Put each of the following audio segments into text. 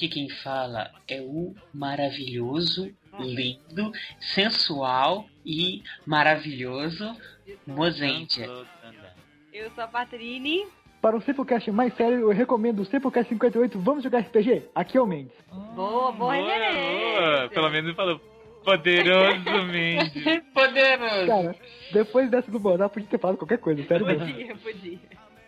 Aqui quem fala é o maravilhoso, lindo, sensual e maravilhoso Mozentia. Eu sou a Patrine. Para um Simplecast mais sério, eu recomendo o Simplecast 58 Vamos Jogar RPG. Aqui é o Mendes. Boa, boa referência. Pelo menos ele falou poderoso Mendes. Poderoso. Cara, depois dessa do Bonar, podia ter falado qualquer coisa, sério mesmo. Podia, podia.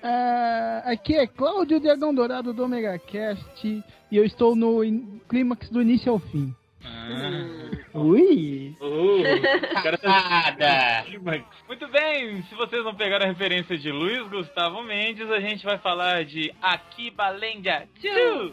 Ah, aqui é Cláudio Dragão Dourado do Omega Cast e eu estou no clímax do início ao fim. Ah. Ui! Uh, cara tá. Muito bem, se vocês não pegaram a referência de Luiz Gustavo Mendes, a gente vai falar de Akiba Lendia 2.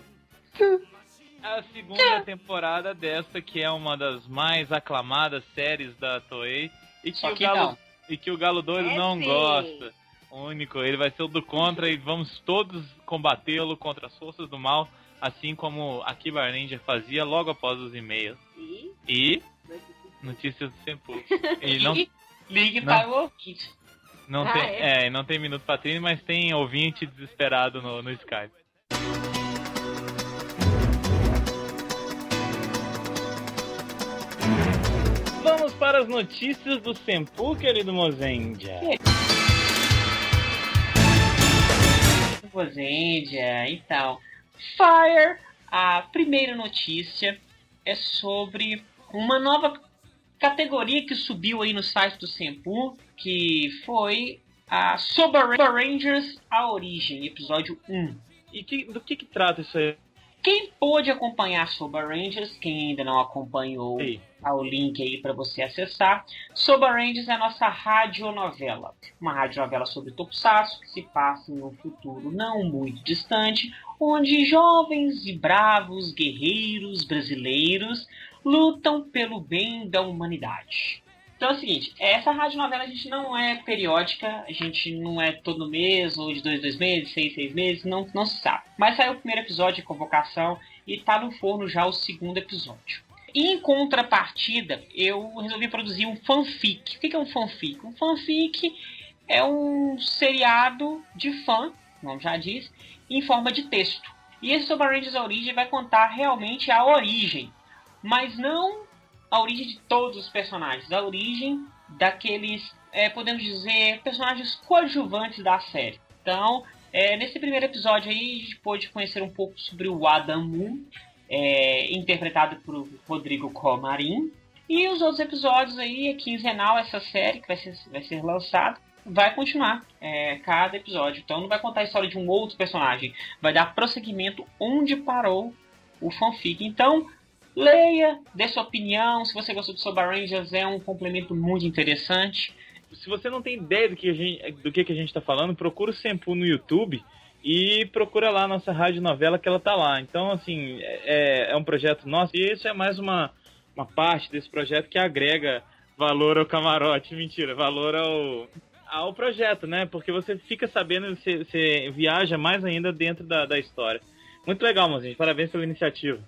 A segunda temporada dessa, que é uma das mais aclamadas séries da Toei. E que, Só o, Galo, não. e que o Galo Doido É não sim. gosta. Único, ele vai ser o do contra e vamos todos combatê-lo contra as forças do mal, assim como Akiba Ranger fazia logo após os e-mails. E E notícias do Senpu. E não, Ligue Não. para o ouvinte. não Ah, tem, é? é, não tem minuto patrine, mas tem ouvinte desesperado no, no Skype. Vamos para as notícias do Senpu, querido Mozendia. Mozendia, então. Fire, a primeira notícia é sobre uma nova categoria que subiu aí no site do Senpu, que foi a Soba Rangers A Origem, episódio 1. E que- do que que trata isso aí? Quem pôde acompanhar Soba Rangers, quem ainda não acompanhou, Ei, tá o link aí para você acessar. Soba Rangers é a nossa radionovela. Uma radionovela sobre Tokusatsu que se passa em um futuro não muito distante, onde jovens e bravos guerreiros brasileiros lutam pelo bem da humanidade. Então é o seguinte, essa radionovela a gente não é periódica, a gente não é todo mês, ou de dois, dois meses, seis, seis meses, não, não se sabe. Mas saiu o primeiro episódio de convocação e tá no forno já o segundo episódio. Em contrapartida, eu resolvi produzir um fanfic. O que é um fanfic? Um fanfic é um seriado de fã, o nome já diz, em forma de texto. E esse Rangers A Origem vai contar realmente a origem, mas não a origem de todos os personagens, a origem daqueles, é, podemos dizer, personagens coadjuvantes da série. Então, é, nesse primeiro episódio aí, a gente pôde conhecer um pouco sobre o Adam Moon, é, interpretado por Rodrigo Comarim. E os outros episódios aí, é quinzenal essa série que vai ser, vai ser lançada, vai continuar é, cada episódio. Então não vai contar a história de um outro personagem, vai dar prosseguimento onde parou o fanfic. Então, leia, dê sua opinião. Se você gostou de Soba Rangers, é um complemento muito interessante. se você não tem ideia do que a gente, do que, a gente tá falando, procura o Senpu no YouTube e procura lá a nossa rádio novela que ela tá lá. Então, assim, é, é um projeto nosso e isso é mais uma, uma parte desse projeto que agrega valor ao camarote. Mentira, valor ao, ao projeto, né? Porque você fica sabendo, você, você viaja mais ainda dentro da, da história. Muito legal, mozinho. Parabéns pela iniciativa.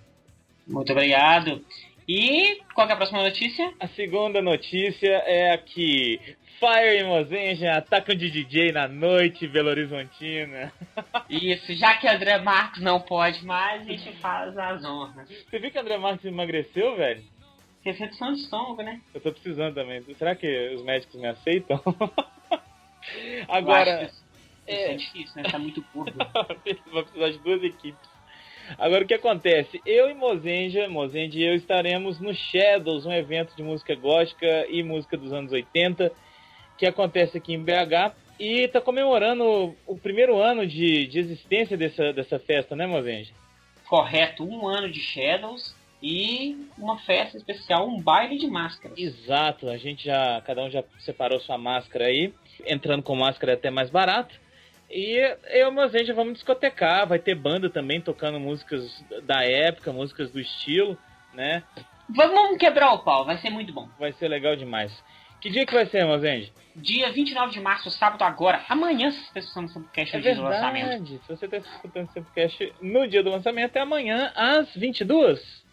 Muito obrigado. E qual que é a próxima notícia? A segunda notícia é a que Fire e Mozenja atacam de DJ na noite Belo Horizontina. Isso, já que André Marcos não pode mais, a gente faz as honras. Você viu que André Marques emagreceu, velho? Recepção de estômago, né? Eu tô precisando também. Será que os médicos me aceitam? Agora, isso é difícil, né? Tá muito gordo. vai precisar de duas equipes. Agora o que acontece? Eu e Mozenja, Mozenja e eu estaremos no Shadows, um evento de música gótica e música dos anos 80, que acontece aqui em BH. E tá comemorando o primeiro ano de, de existência dessa, dessa festa, né, Mozenja? Correto, um ano de Shadows e uma festa especial, um baile de máscaras. Exato, a gente já, cada um já separou sua máscara aí. Entrando com máscara é até mais barato. E eu o Mozenja vamos discotecar, vai ter banda também tocando músicas da época, músicas do estilo, né? Vamos quebrar o pau, vai ser muito bom. Vai ser legal demais. Que dia que vai ser, Mozenja? Dia 29 de março, sábado agora. Amanhã, se vocês estão no Subcast, é o dia do lançamento. Se você está escutando esse podcast no dia do lançamento, é amanhã às 22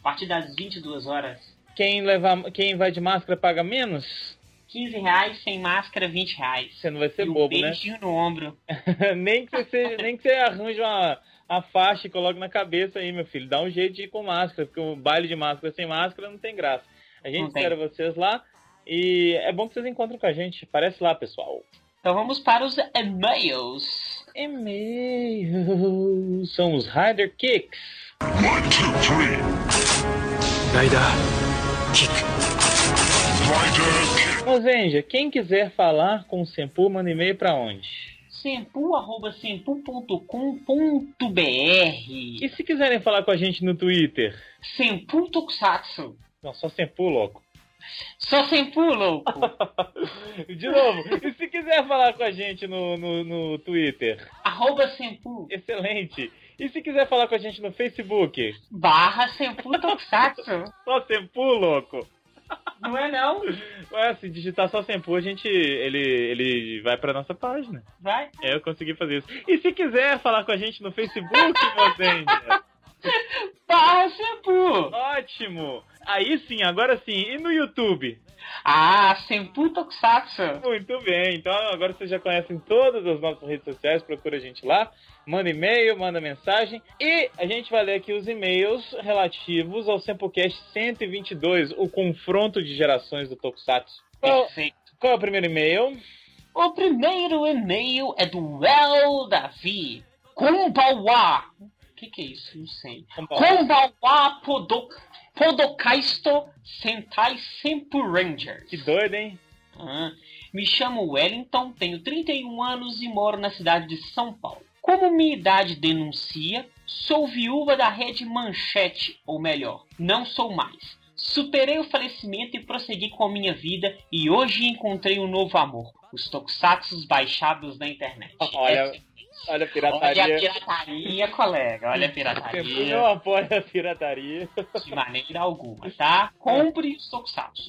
A partir das 22 horas. Quem, levar, quem vai de máscara paga menos? 15 reais, sem máscara, 20 reais. Você não vai ser e um bobo, né? beijinho no ombro. nem, que você, nem que você arranje uma, a faixa e coloque na cabeça aí, meu filho. Dá um jeito de ir com máscara, porque o baile de máscara sem máscara não tem graça. A gente espera vocês lá e é bom que vocês encontrem com a gente. Aparece lá, pessoal. Então vamos para os e-mails. E-mails são os Rider Kicks. One, two, three. Rider Kick. Rider Kick. Ô Zenja, quem quiser falar com o Sempu, manda e-mail pra onde? sempu.sempu.com.br E se quiserem falar com a gente no Twitter? Sempu Tokusatsu. Não, só Sempu, louco. Só Sempu, louco. De novo, e se quiser falar com a gente no, no, no Twitter? Arroba Sempu. Excelente. E se quiser falar com a gente no Facebook? Barra Sempu Tokusatsu. Só Sempu, louco. Não é não? Ué, se digitar só Sempu, a gente. Ele, ele vai pra nossa página. Vai. É, eu consegui fazer isso. E se quiser falar com a gente no Facebook, você. Barra Sempu. Ótimo! Aí sim, agora sim. E no YouTube? Ah, Sempu Tokusatsu. Muito bem. Então agora vocês já conhecem todas as nossas redes sociais. Procura a gente lá. Manda e-mail, manda mensagem. E a gente vai ler aqui os e-mails relativos ao Sempocast 122, o confronto de gerações do Tokusatsu. Qual, Perfeito. qual é o primeiro e-mail? O primeiro e-mail é do El Davi. Kumbawa. O que, que é isso? Não sei. Kumbawa Podo, Podokaisto Sentai Sempu Rangers. Que doido, hein? Ah, me chamo Wellington, tenho 31 anos e moro na cidade de São Paulo. Como minha idade denuncia, sou viúva da rede Manchete, ou melhor, não sou mais. Superei o falecimento e prossegui com a minha vida e hoje encontrei um novo amor, os tokusatsus baixados na internet. Olha, olha a pirataria. Olha a pirataria, colega, olha a Eu pirataria. não apoio a pirataria. De maneira alguma, tá? Compre os tokusatsus.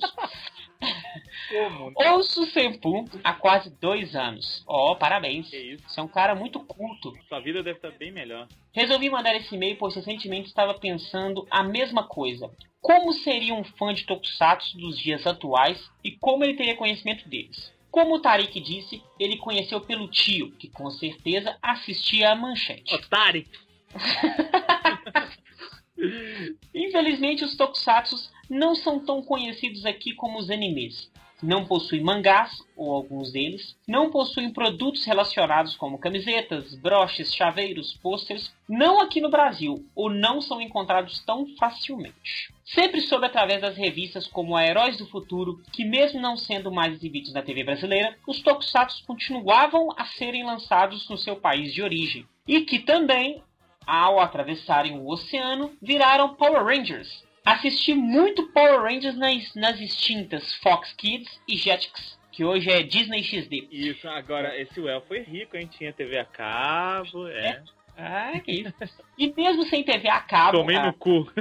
Como? Ouço o Senpu há quase dois anos. Ó, parabéns. Que isso? Você é um cara muito culto. Sua vida deve estar bem melhor. Resolvi mandar esse e-mail pois recentemente estava pensando a mesma coisa. Como seria um fã de Tokusatsu dos dias atuais e como ele teria conhecimento deles? Como o Tarik disse, ele conheceu pelo tio, que com certeza assistia a manchete. Otário! Infelizmente, os tokusatsus não são tão conhecidos aqui como os animes. Não possuem mangás, ou alguns deles, não possuem produtos relacionados como camisetas, broches, chaveiros, pôsteres, não aqui no Brasil, ou não são encontrados tão facilmente. Sempre soube através das revistas como a Heróis do Futuro, que mesmo não sendo mais exibidos na TV brasileira, os tokusatsu continuavam a serem lançados no seu país de origem. E que também ao atravessarem o oceano, viraram Power Rangers. Assisti muito Power Rangers nas, nas extintas Fox Kids e Jetix, que hoje é Disney XD. Isso, agora, esse Well foi rico, hein? Tinha TV a cabo, é. Ah, que isso. E mesmo sem TV a cabo... Tomei ah, no cu.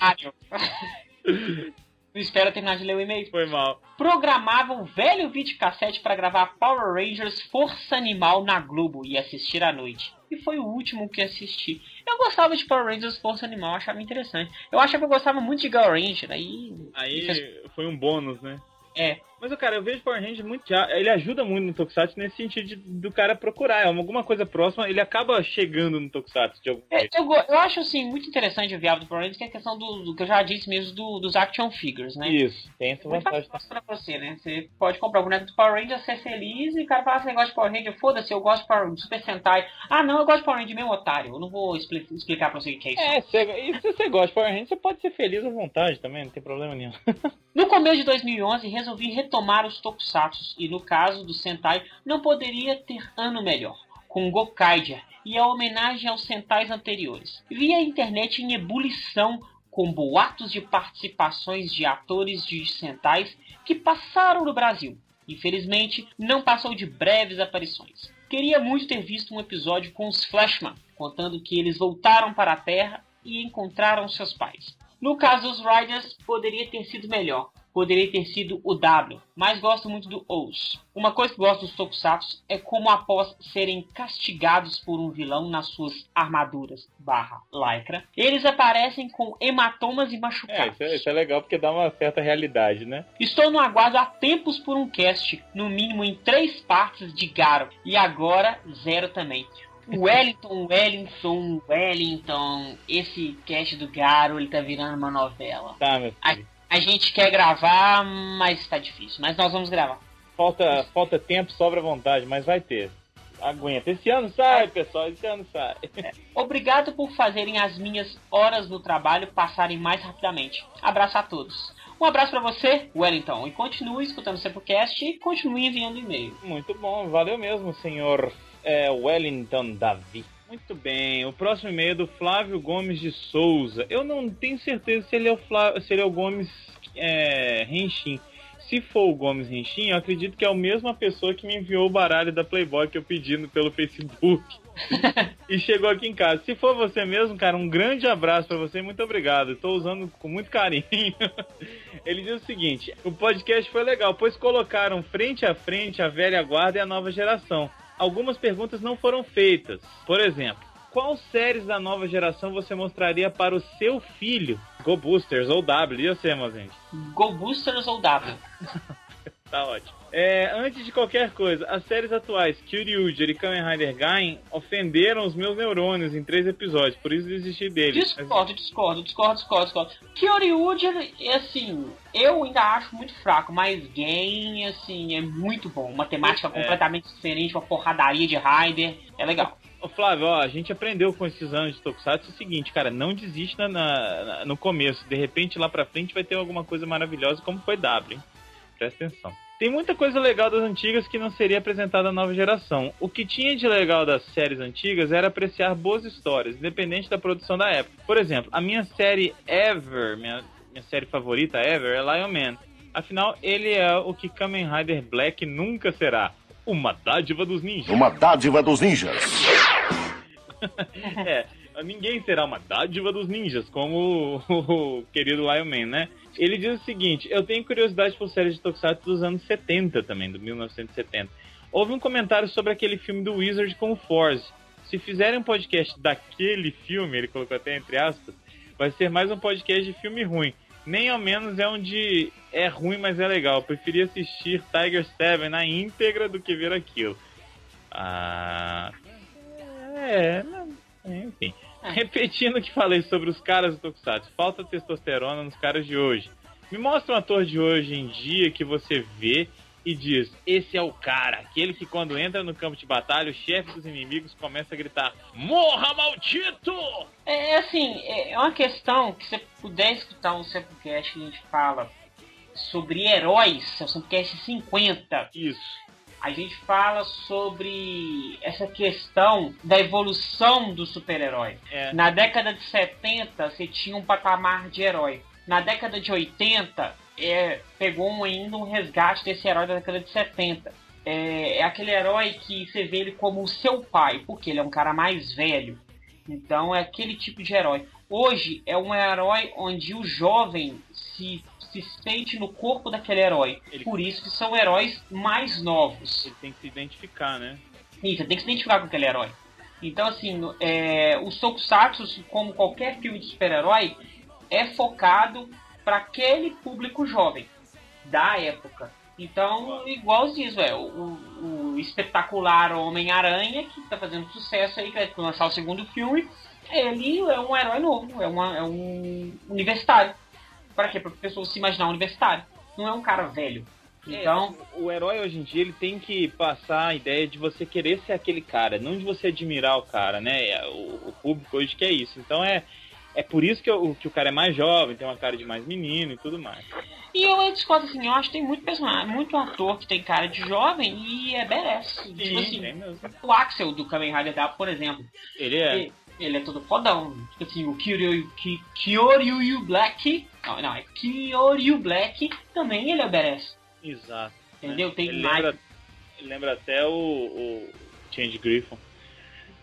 Mário. Não espero terminar de ler o e-mail. Foi mal. Programava um velho videocassete para gravar Power Rangers Força Animal na Globo e assistir à noite. E foi o último que assisti. Eu gostava de Power Rangers Força Animal, achava interessante. Eu achava que eu gostava muito de Girl Ranger, aí... Aí foi um bônus, né? É, Mas, cara, eu vejo Power Ranger muito já. Ele ajuda muito no Tokusatsu nesse sentido de- do cara procurar. É alguma coisa próxima, ele acaba chegando no Tokusatsu de algum É, jeito. eu, eu acho assim muito interessante o viável do Power Rangers, que é a questão do, do que eu já disse mesmo do- dos action figures, né? Isso, tem essa vantagem. fácil pra você, né? Você pode comprar o boneco do Power Ranger, ser feliz e o cara fala esse negócio de Power Ranger, foda-se, eu gosto de Power Ranger, Super Sentai. Ah, não, eu gosto de Power Ranger mesmo, otário. Eu não vou expli- explicar pra você o que é isso. É, cê- e se você gosta de Power Ranger, você pode ser feliz à vontade também, não tem problema nenhum. No começo de 2011, resolvi retomar os Tokusatsu e, no caso do Sentai, não poderia ter ano melhor, com Gokaiger e a homenagem aos Sentais anteriores. Vi a internet em ebulição com boatos de participações de atores de Sentais que passaram no Brasil. Infelizmente, não passou de breves aparições. Queria muito ter visto um episódio com os Flashman, contando que eles voltaram para a Terra e encontraram seus pais. No caso dos Riders, poderia ter sido melhor. Poderia ter sido o W, mas gosto muito do Ous. Uma coisa que gosto dos Tokusatsu é como após serem castigados por um vilão nas suas armaduras barra lycra, eles aparecem com hematomas e É, machucados. isso é, isso é legal porque dá uma certa realidade, né? Estou no aguardo há tempos por um cast, no mínimo em três partes de Garo, e agora zero também. Wellington, Wellington, Wellington. Esse cast do Garo, ele tá virando uma novela. Tá, meu filho. A gente quer gravar, mas tá difícil. Mas nós vamos gravar. Falta, falta tempo, sobra vontade, mas vai ter. Aguenta. Esse ano sai, pessoal. Esse ano sai. Obrigado por fazerem as minhas horas no trabalho passarem mais rapidamente. Abraço a todos. Um abraço pra você, Wellington, e continue escutando o Sepulcast e continue enviando e-mail. Muito bom, valeu mesmo, senhor é, Wellington Davi. Muito bem, o próximo e-mail é do Flávio Gomes de Souza. Eu não tenho certeza se ele é o, Flá... se ele é o Gomes é, Renchim. Se for o Gomes Renchim, eu acredito que é a mesma pessoa que me enviou o baralho da Playboy que eu pedi no- pelo Facebook. e chegou aqui em casa. Se for você mesmo, cara, um grande abraço pra você e muito obrigado. Estou usando com muito carinho. Ele diz o seguinte: o podcast foi legal, pois colocaram frente a frente a velha guarda e a nova geração. Algumas perguntas não foram feitas. Por exemplo, qual séries da nova geração você mostraria para o seu filho? Go Boosters ou W, e você, gente? Go Boosters ou W? Tá ótimo. É, antes de qualquer coisa, as séries atuais, Kyryuger e Kamen Rider Gain, ofenderam os meus neurônios em três episódios, por isso desisti deles. Discordo, discordo, discordo, discordo, discordo. Kyoryuger, assim, eu ainda acho muito fraco, mas Game, assim, é muito bom. Uma temática É. completamente diferente, uma porradaria de Rider, é legal. Ô Flávio, ó, a gente aprendeu com esses anos de Tokusatsu o seguinte, cara, não desista na- na- no começo. De repente, lá pra frente, vai ter alguma coisa maravilhosa, como foi W, hein? Presta atenção. Tem muita coisa legal das antigas que não seria apresentada à nova geração. O que tinha de legal das séries antigas era apreciar boas histórias, independente da produção da época. Por exemplo, a minha série Ever, minha, minha série favorita Ever, é Lion Man. Afinal, ele é o que Kamen Rider Black nunca será. Uma dádiva dos ninjas. Uma dádiva dos ninjas. é, ninguém será uma dádiva dos ninjas, como o, querido Lion Man, né? Ele diz o seguinte: eu tenho curiosidade por séries de Tokusatsu dos anos 70 também, do 1970. Houve um comentário sobre aquele filme do Wizard com o Force. Se fizerem um podcast daquele filme, ele colocou até entre aspas, vai ser mais um podcast de filme ruim. Nem ao menos é onde é ruim, mas é legal. Eu preferi assistir Tiger 7 na íntegra do que ver aquilo. Ah. É, não- enfim. Repetindo o que falei sobre os caras do Tokusatsu, falta testosterona nos caras de hoje. Me mostra um ator de hoje em dia que você vê e diz: esse é o cara, aquele que quando entra no campo de batalha, o chefe dos inimigos começa a gritar: Morra, maldito! É assim, é uma questão que você puder escutar um Samplecast que a gente fala sobre heróis, é o Samplecast 50. Isso. A gente fala sobre essa questão da evolução do super-herói. É. Na década de 70, você tinha um patamar de herói. Na década de 80, é, pegou um- ainda um resgate desse herói da década de 70. É, é aquele herói que você vê ele como o seu pai, porque ele é um cara mais velho. Então é aquele tipo de herói. Hoje é um herói onde o jovem se, se sente no corpo daquele herói. Ele- Por isso que são heróis mais novos. Ele tem que se identificar, né? Sim, você tem que se identificar com aquele herói. Então, assim, é, os Tokusatsu, como qualquer filme de super-herói, é focado para aquele público jovem da época. Então, igual diz, é, o, o- o espetacular Homem-Aranha, que tá fazendo sucesso aí, que vai lançar o segundo filme, ele é um herói novo, é, uma- é um universitário. Para quê? Para pessoas se imaginar universitário. Não é um cara velho. Então, É, o herói hoje em dia ele tem que passar a ideia de você querer ser aquele cara, não de você admirar o cara, né? É, O, o público hoje quer isso. Então é, é por isso que o, que o cara é mais jovem, tem uma cara de mais menino e tudo mais. E eu discordo assim, eu acho que tem muito personagem, muito ator que tem cara de jovem e é badass. Tipo Sim, assim, tem mesmo. o Axel do Kamen Rider W, por exemplo, Ele é. ele, ele é todo fodão. Tipo assim, o Kyoryu Black, não, não, é Kyoryu Black, também ele é badass. Exato. Entendeu? Tem ele mais. lembra, ele lembra até o, o Change Griffon.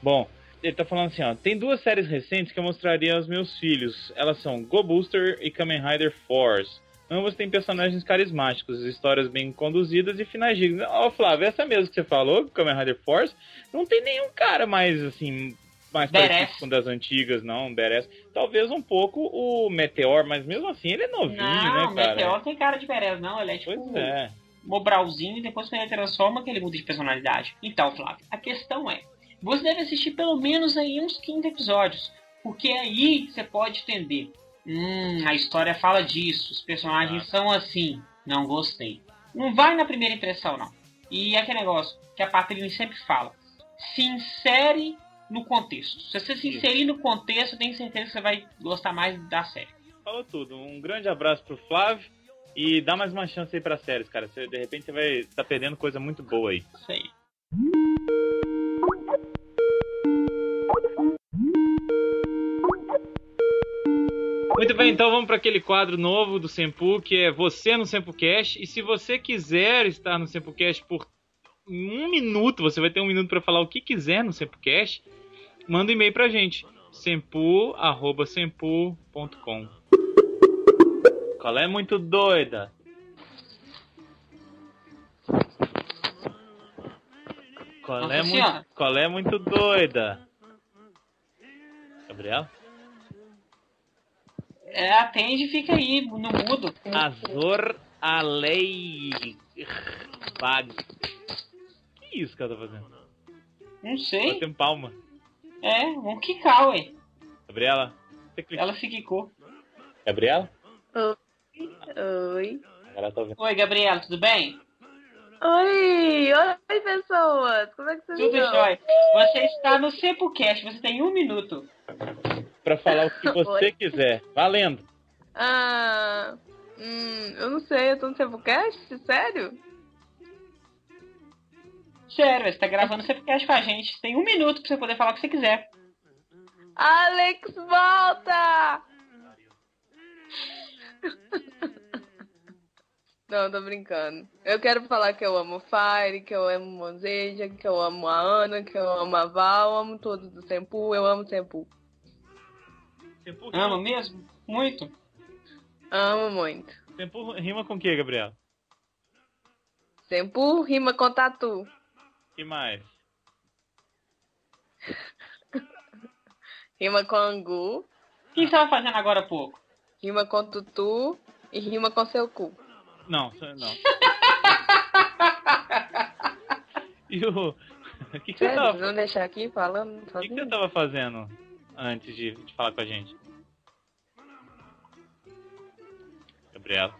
Bom, ele tá falando assim, ó. Tem duas séries recentes que eu mostraria aos meus filhos. Elas são Go Booster e Kamen Rider Force. Ambas têm personagens carismáticos, histórias bem conduzidas e finais dignos. Ó, Flávio, essa mesmo que você falou, Kamen Rider Force, não tem nenhum cara mais, assim, mais parecido com das antigas, não, badass. Talvez um pouco o Meteor, mas mesmo assim ele é novinho, Não, o né, cara? Meteor tem cara de badass, não. Ele é tipo Pois é. Mobralzinho e depois quando ele transforma que ele muda de personalidade. Então, Flávio, a questão é, você deve assistir pelo menos aí uns 15 episódios. Porque aí você pode entender. Hum, a história fala disso, os personagens são assim. Não gostei. Não vai na primeira impressão, não. E é aquele negócio que a Patrícia sempre fala. Se insere no contexto. Se você se inserir no contexto, tenho certeza que você vai gostar mais da série. Falou tudo. Um grande abraço pro Flávio. E dá mais uma chance aí pra séries, cara. Você, de repente você vai estar perdendo coisa muito boa aí. Isso aí. Muito bem, então vamos para aquele quadro novo do Sempu, que é Você no SempuCast. E se você quiser estar no SempuCast por um minuto, você vai ter um minuto para falar o que quiser no SempuCast, manda um e-mail pra gente. sempu.sempu.com Qual é muito doida? Qual Nossa é, muito, qual é muito doida? Gabriel? É, atende e fica aí, no mudo. Azor Alei Bag. Que isso que ela tá fazendo? Não sei. Batendo palma. É, vamos quicar, ué. Gabriela? Você clica. Ela se quicou. Gabriela? Oi. Ela tá ouvindo. Oi, Gabriela, tudo bem? Oi! Oi, pessoas! Como é que vocês Tudo estão? jóia. Você está no Sempocast, você tem um minuto. Pra falar o que você Oi. quiser. Valendo. Ah, hum, eu não sei, eu tô no Sempocast? Sério? Sério, você tá gravando o Sempocast com a gente. Você tem um minuto pra você poder falar o que você quiser. Alex, volta! Não, tô brincando. Eu quero falar que eu amo o Fire, que eu amo Monzeja, que eu amo a Ana, que eu amo a Val, eu amo todos do Sempu, eu amo o Sempu. Tempo, Ama mesmo? Muito. Amo muito. tempo rima com o que, Gabriela? Sempu rima com tatu. Que mais? Rima com angu, O que você tava fazendo agora há pouco? rima com tutu e rima com seu cu. Não, não. e o. O que, que, você Sério, tava, vocês vão deixar aqui falando o que, que você tava fazendo antes de, de falar com a gente? Gabriela.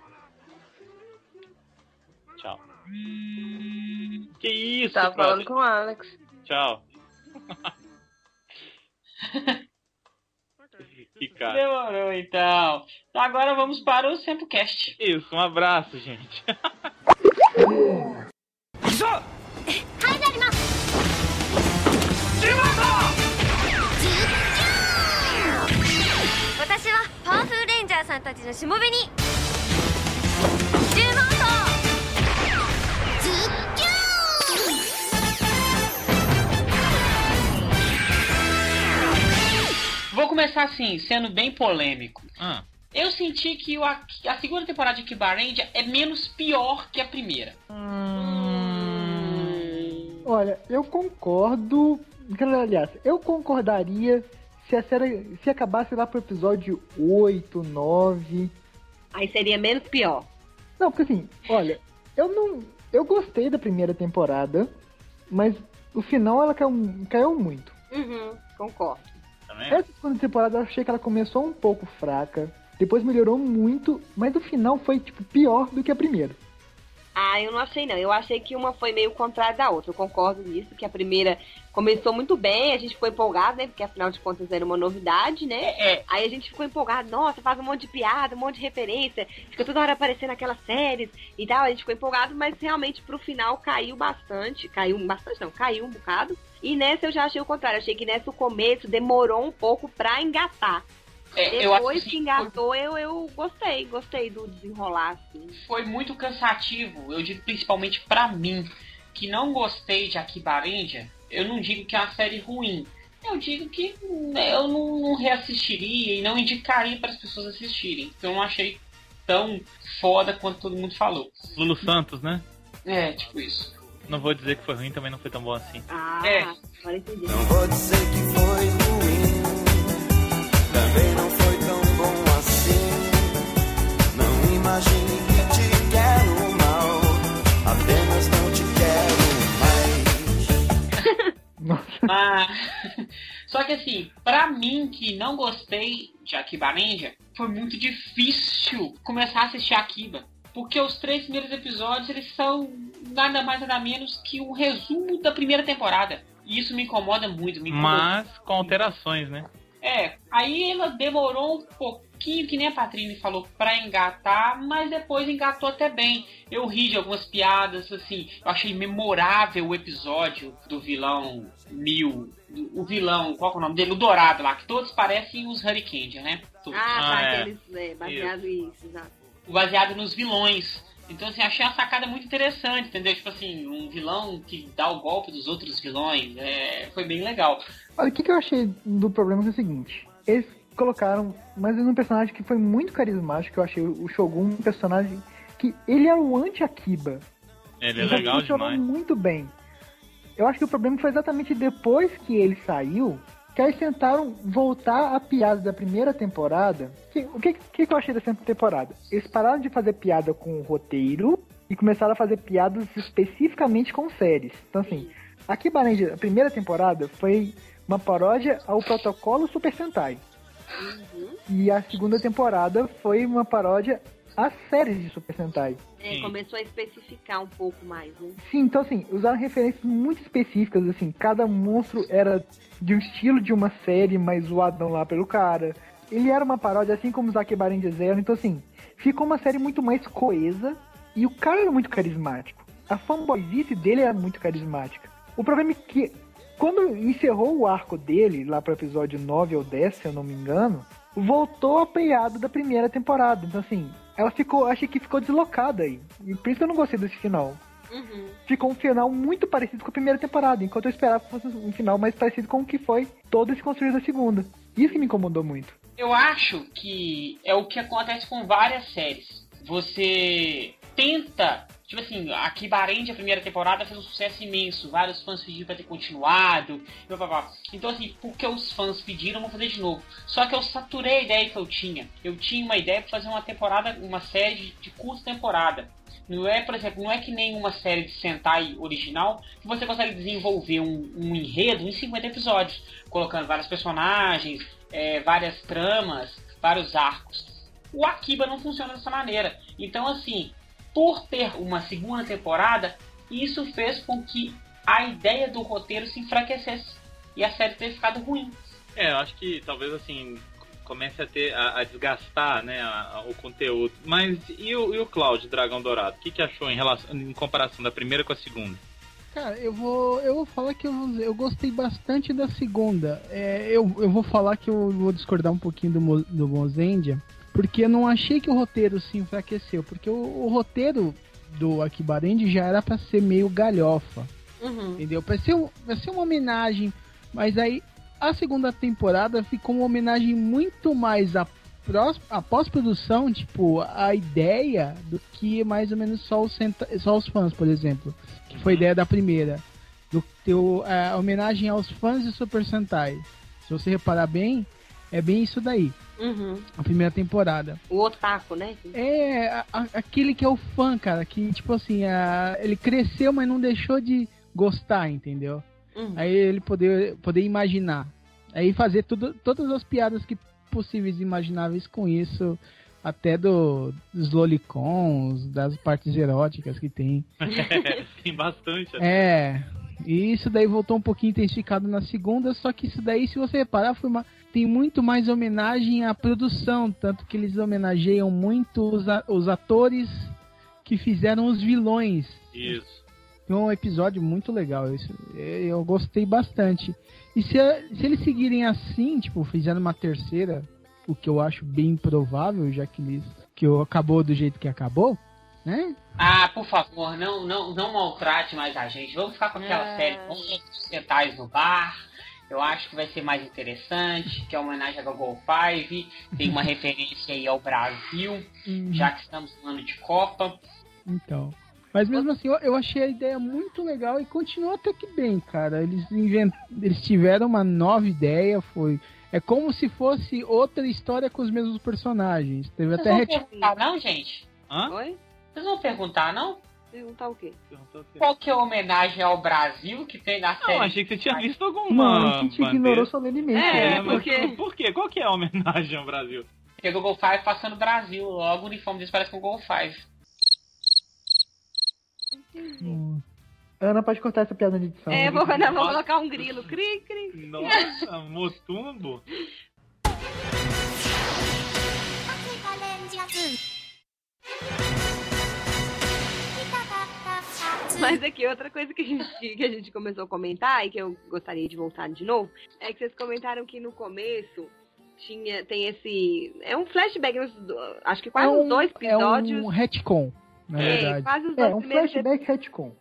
Tchau. Que isso, Tava brother? falando com o Alex. Tchau. que cara. Demorou, então. Então agora vamos para o Sempocast. Isso, um abraço, gente. 私はパワフルレンジャーさんたちのしもべに começar assim, sendo bem polêmico. Ah, Eu senti que o, a, a segunda temporada de Kibarendia é menos pior que a primeira. Olha, eu concordo. Aliás, eu concordaria se a série se acabasse lá pro episódio 8, 9. Aí seria menos pior. Não, porque assim, olha, eu não. Eu gostei da primeira temporada, mas o final ela caiu, caiu muito. Uhum, concordo. Também? Essa segunda temporada eu achei que ela começou um pouco fraca, depois melhorou muito, mas o final foi tipo pior do que a primeira. Ah, eu não achei não. Eu achei que uma foi meio contrária da outra. Eu concordo nisso, que a primeira começou muito bem, a gente ficou empolgado, né? Porque afinal de contas era uma novidade, né? É, Aí a gente ficou empolgado, nossa, faz um monte de piada, um monte de referência, fica toda hora aparecendo aquelas séries e tal, a gente ficou empolgado, mas realmente pro final caiu bastante, caiu bastante não, caiu um bocado. E nessa eu já achei o contrário, achei que nessa o começo demorou um pouco pra engatar. é, Depois que engatou, eu, eu gostei, gostei do desenrolar, assim. foi muito cansativo. Eu digo principalmente pra mim, que não gostei de Akibarendia. Eu não digo que é uma série ruim. Eu digo que né, eu não, não reassistiria e não indicaria para as pessoas assistirem. Porque eu não achei tão foda quanto todo mundo falou. Lulu Santos, né? É, tipo isso. Não vou dizer que foi ruim, também não foi tão bom assim. Ah, É. agora entendi. Não vou dizer que foi ruim, também não foi tão bom assim. Não imagine que te quero mal, apenas não te quero mais. Nossa. Mas Só que assim, pra mim que não gostei de Akiba Ninja, foi muito difícil começar a assistir Akiba. Porque os três primeiros episódios, eles são nada mais nada menos que um resumo da primeira temporada. E isso me incomoda muito, me incomoda. Mas com alterações, né? É, aí ela demorou um pouquinho, que nem a Patrine falou, pra engatar, mas depois engatou até bem. Eu ri de algumas piadas, assim, eu achei memorável o episódio do vilão Mil, o vilão, qual que é o nome dele? O Dourado lá, que todos parecem os Hurricane, né? Todos. Ah, tá, Ah, é. aqueles é, baseado nisso, exato. Baseado nos vilões. Então, assim, achei a sacada muito interessante, entendeu? Tipo assim, um vilão que dá o golpe dos outros vilões, é, foi bem legal. Olha, o que, que eu achei do problema é o seguinte. Eles colocaram, mas um personagem que foi muito carismático, eu achei o Shogun um personagem que ele é o anti-Akiba. Ele é Então legal funcionou demais. muito bem. Eu acho que o problema foi exatamente depois que ele saiu, que eles tentaram voltar a piada da primeira temporada. Que- o que, que, que eu achei dessa temporada? Eles pararam de fazer piada com o roteiro e começaram a fazer piadas especificamente com séries. Então assim, aqui Ninja, a primeira temporada foi uma paródia ao protocolo Super Sentai. E a segunda temporada foi uma paródia às séries de Super Sentai. É, começou a especificar um pouco mais, né? Sim, então assim, usaram referências muito específicas, assim, cada monstro era de um estilo de uma série mais zoadão lá pelo cara. Ele era uma paródia, assim como os Akibarin de Zero, então assim, ficou uma série muito mais coesa e o cara era muito carismático. A fanboyzice dele era muito carismática. O problema é que quando encerrou o arco dele, lá pro episódio 9 ou 10, se eu não me engano, voltou a piada da primeira temporada. Então assim, ela ficou, achei que ficou deslocada aí. E por isso que eu não gostei desse final Uhum. ficou um final muito parecido com a primeira temporada, enquanto eu esperava que fosse um final mais parecido com o que foi todo esse construído da segunda. Isso que me incomodou muito. Eu acho que é o que acontece com várias séries. Você tenta. Tipo assim, a Kibarend, a primeira temporada, fez um sucesso imenso. Vários fãs pediram pra ter continuado. blá, blá, blá. Então, assim, porque os fãs pediram, vou fazer de novo. Só que eu saturei a ideia que eu tinha. Eu tinha uma ideia pra fazer uma temporada, uma série de, de curta temporada. Não é, por exemplo, não é que nem uma série de Sentai original que você consegue desenvolver um, um enredo em 50 episódios, colocando vários personagens, é, várias tramas, vários arcos. O Akiba não funciona dessa maneira. Então, assim, por ter uma segunda temporada, isso fez com que a ideia do roteiro se enfraquecesse e a série ter ficado ruim. É, eu acho que talvez assim comece a ter a, a desgastar, né, a- a- o conteúdo. Mas e o, e o Cloud Dragão Dourado? O que, que achou em relação em comparação da primeira com a segunda? Cara, eu vou, eu vou falar que eu, eu gostei bastante da segunda. É, eu, eu vou falar que eu vou discordar um pouquinho do, Mo- do Mozendia, porque eu não achei que o roteiro se enfraqueceu, porque o, o roteiro do Akibarendi já era pra ser meio galhofa, Uhum. entendeu? Pra ser, pra ser uma homenagem, mas aí a segunda temporada ficou uma homenagem muito mais a, prós- a pós-produção, tipo, a ideia do que mais ou menos só os, só os fãs, por exemplo que foi a ideia da primeira. Do teu, a homenagem aos fãs de Super Sentai. Se você reparar bem, é bem isso daí, Uhum. a primeira temporada. O otaku, né? É a- a- aquele que é o fã, cara, que tipo assim, a- ele cresceu, mas não deixou de gostar, entendeu? Uhum. Aí ele poder, poder imaginar. Aí fazer tudo, todas as piadas que possíveis e imagináveis com isso. Até do, dos lolicons, das partes eróticas que tem. Tem bastante. É, e isso daí voltou um pouquinho intensificado na segunda, só que isso daí, se você reparar, foi uma, tem muito mais homenagem à produção, tanto que eles homenageiam muito os, a- os atores que fizeram os vilões. Isso. Foi um episódio muito legal, isso, é, eu gostei bastante. E se, a- se eles seguirem assim, tipo, fizeram uma terceira, o que eu acho bem improvável, já que eles que acabou do jeito que acabou, né? Ah, por favor, não, não, não maltrate mais a gente. Vamos ficar com aquela Ah. série Vamos Sentais no bar. Eu acho que vai ser mais interessante, que é uma homenagem a Google Five, tem uma referência aí ao Brasil, já que estamos no ano de Copa. Então. Mas mesmo assim, eu, achei a ideia muito legal e continuou até que bem, cara. Eles invent... eles tiveram uma nova ideia, foi. É como se fosse outra história com os mesmos personagens. Teve Vocês até vão ret... perguntar não, gente? Hã? Oi? Vocês vão perguntar não? Perguntar o quê? Perguntou o quê? Qual que é a homenagem ao Brasil que tem na série? Não, achei que você tinha visto Não, alguma a gente bandeira. ignorou solenemente. É, mas porque- por quê? Qual que é a homenagem ao Brasil? Porque o Google Five passando no Brasil, logo o uniforme deles parece com o Google Five. Hum. Ana, pode cortar essa piada de edição. É, vou, não, vou Nossa. colocar um grilo. Cri, cri. Nossa, Motumbo. Mas aqui, outra coisa que a, gente, que a gente começou a comentar e que eu gostaria de voltar de novo, é que vocês comentaram que no começo tinha, tem esse. É um flashback, do- acho que quase é um, dois episódios. É um retcon, na É, verdade. quase os dois É, um flashback retcon.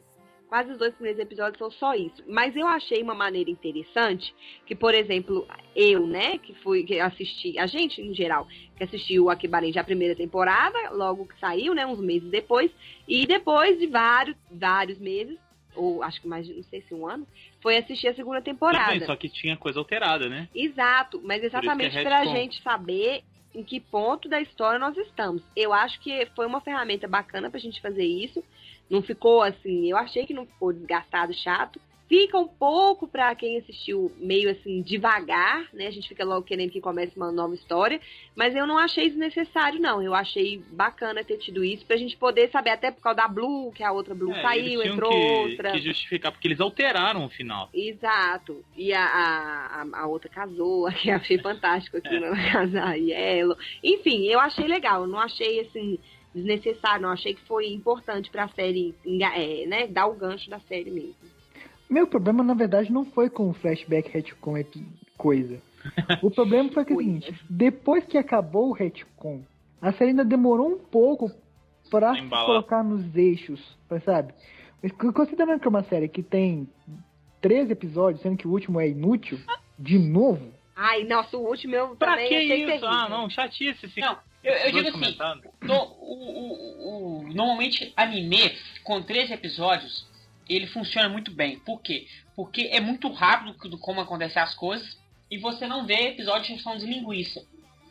Quase os dois primeiros episódios são só isso. Mas eu achei uma maneira interessante que, por exemplo, eu, né, que fui que assisti, a gente em geral, que assistiu Akibarenji a primeira temporada, logo que saiu, né, uns meses depois, e depois de vários, vários meses, ou acho que mais, de- não sei se um ano, foi assistir a segunda temporada. Bem, só que tinha coisa alterada, né? Exato, mas exatamente é pra retcon. gente saber em que ponto da história nós estamos. Eu acho que foi uma ferramenta bacana pra gente fazer isso. Não ficou assim, eu achei que não ficou desgastado, chato. Fica um pouco pra quem assistiu meio assim devagar, né? A gente fica logo querendo que comece uma nova história, mas eu não achei desnecessário não. Eu achei bacana ter tido isso pra gente poder saber até por causa da Blue, que a outra Blue É, saiu, entrou que, outra. que justificar, porque eles alteraram o final. Exato. E a, a, a- outra casou, a que achei fantástico aqui na casa, a Yellow. Enfim, eu achei legal. eu Não achei assim desnecessário, não achei que foi importante pra série, enga- é, né, dar o gancho da série mesmo. Meu problema, na verdade, não foi com o flashback retcon epi- coisa. O problema foi que é seguinte, depois que acabou o retcon, a série ainda demorou um pouco pra se colocar nos eixos, sabe? Mas Considerando que é uma série que tem 13 episódios, sendo que o último é inútil, de novo, Ai, nossa, o último eu Pra também que achei isso? terrível. Ah, não, chatice esse Não, eu, eu digo assim, no- o, o- o- normalmente anime com 13 episódios, ele funciona muito bem. Por quê? Porque é muito rápido do como acontecem as coisas e você não vê episódios que são de linguiça.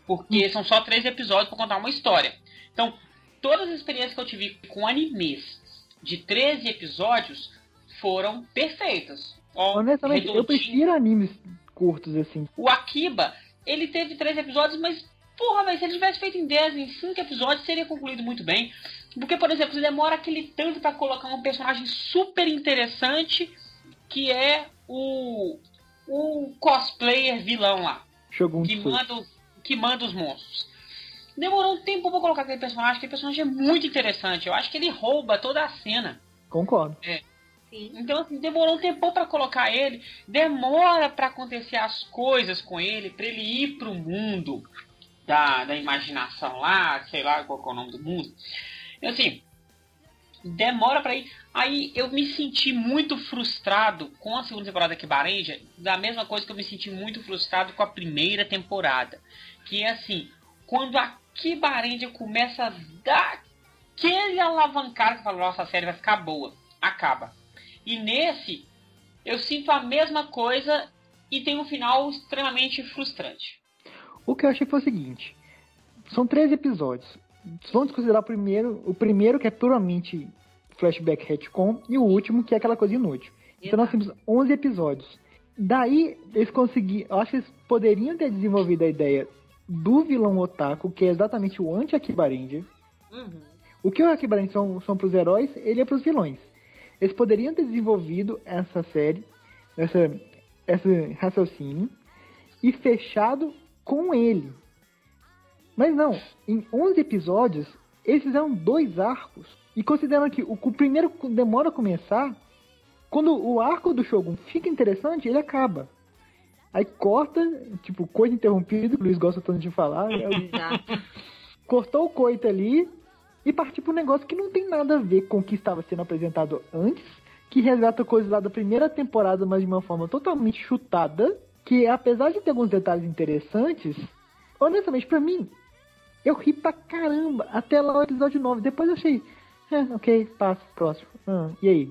Porque são só 13 episódios para contar uma história. Então, todas as experiências que eu tive com animes de 13 episódios foram perfeitas. Honestamente, eu prefiro animes curtos assim. O Akiba, ele teve três episódios, mas, porra, velho, se ele tivesse feito em 10, em 5 episódios, seria concluído muito bem. Porque, por exemplo, você demora aquele tanto pra colocar um personagem super interessante, que é o, o cosplayer vilão lá, Shogun que manda, que manda os monstros. Demorou um tempo pra colocar aquele personagem, aquele personagem é muito interessante. Eu acho que ele rouba toda a cena. Concordo. Sim. Então, assim, demorou um tempo pra colocar ele, demora pra acontecer as coisas com ele, pra ele ir pro mundo da, da imaginação lá, sei lá qual que é o nome do mundo. E, assim, demora pra ir. Aí eu me senti muito frustrado com a segunda temporada de Kibarenja, da mesma coisa que eu me senti muito frustrado com a primeira temporada. Que é assim, quando a Kibarenja começa a dar aquele alavancar que fala, nossa, a série vai ficar boa. Acaba. E nesse, eu sinto a mesma coisa e tem um final extremamente frustrante. O que eu achei foi o seguinte: são 13 episódios. Vamos considerar o primeiro, o primeiro que é puramente flashback retcon e o último que é aquela coisa inútil. Então nós temos 11 episódios. Daí eles conseguiram, eu acho que eles poderiam ter desenvolvido a ideia do vilão otaku, que é exatamente o anti-Akibarenja. O que o Akibarenja são, são pros heróis, ele é pros vilões. Eles poderiam ter desenvolvido essa série, essa, esse raciocínio, e fechado com ele. Mas não, em 11 episódios, eles fizeram dois arcos. E considerando que o, o primeiro demora a começar, quando o arco do Shogun fica interessante, ele acaba. Aí corta, tipo, coisa interrompida, que o Luiz gosta tanto de falar. é Exato. cortou o coito ali e partiu para um negócio que não tem nada a ver com o que estava sendo apresentado antes, que resgata coisas lá da primeira temporada, mas de uma forma totalmente chutada, que apesar de ter alguns detalhes interessantes, honestamente, pra mim, eu ri pra caramba até lá o episódio 9. Depois eu achei, é, ok, passa, próximo. Ah, e aí?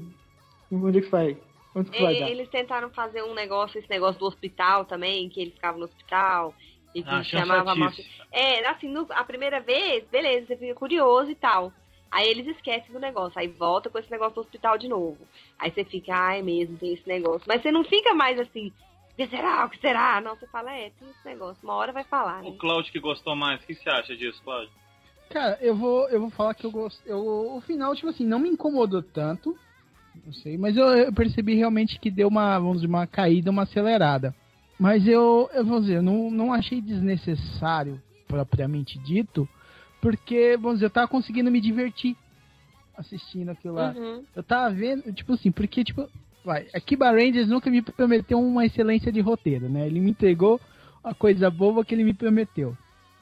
Onde é que vai? Onde que vai E- dar? Eles tentaram fazer um negócio, esse negócio do hospital também, que ele ficava no hospital e que Ah, achei uma chamava a chatice. morte. É, assim, no- a primeira vez, beleza, você fica curioso e tal. Aí eles esquecem do negócio, aí volta com esse negócio do hospital de novo. Aí você fica, ai mesmo, tem esse negócio. Mas você não fica mais assim, o que será, o que será? Não, você fala, é, tem esse negócio, uma hora vai falar, né? O Cláudio que gostou mais, o que você acha disso, Cláudio? Cara, eu vou, eu vou falar que eu gosto. Eu, o final, tipo assim, não me incomodou tanto. Não sei, mas eu, eu percebi realmente que deu uma, vamos dizer, uma caída, uma acelerada. Mas eu, eu vou dizer, não, não achei desnecessário, propriamente dito, porque, vamos dizer, eu tava conseguindo me divertir assistindo aquilo lá. Uhum. Eu tava vendo, tipo assim, porque, tipo, vai, a Kiba Rangers nunca me prometeu uma excelência de roteiro, né? Ele me entregou a coisa boa que ele me prometeu.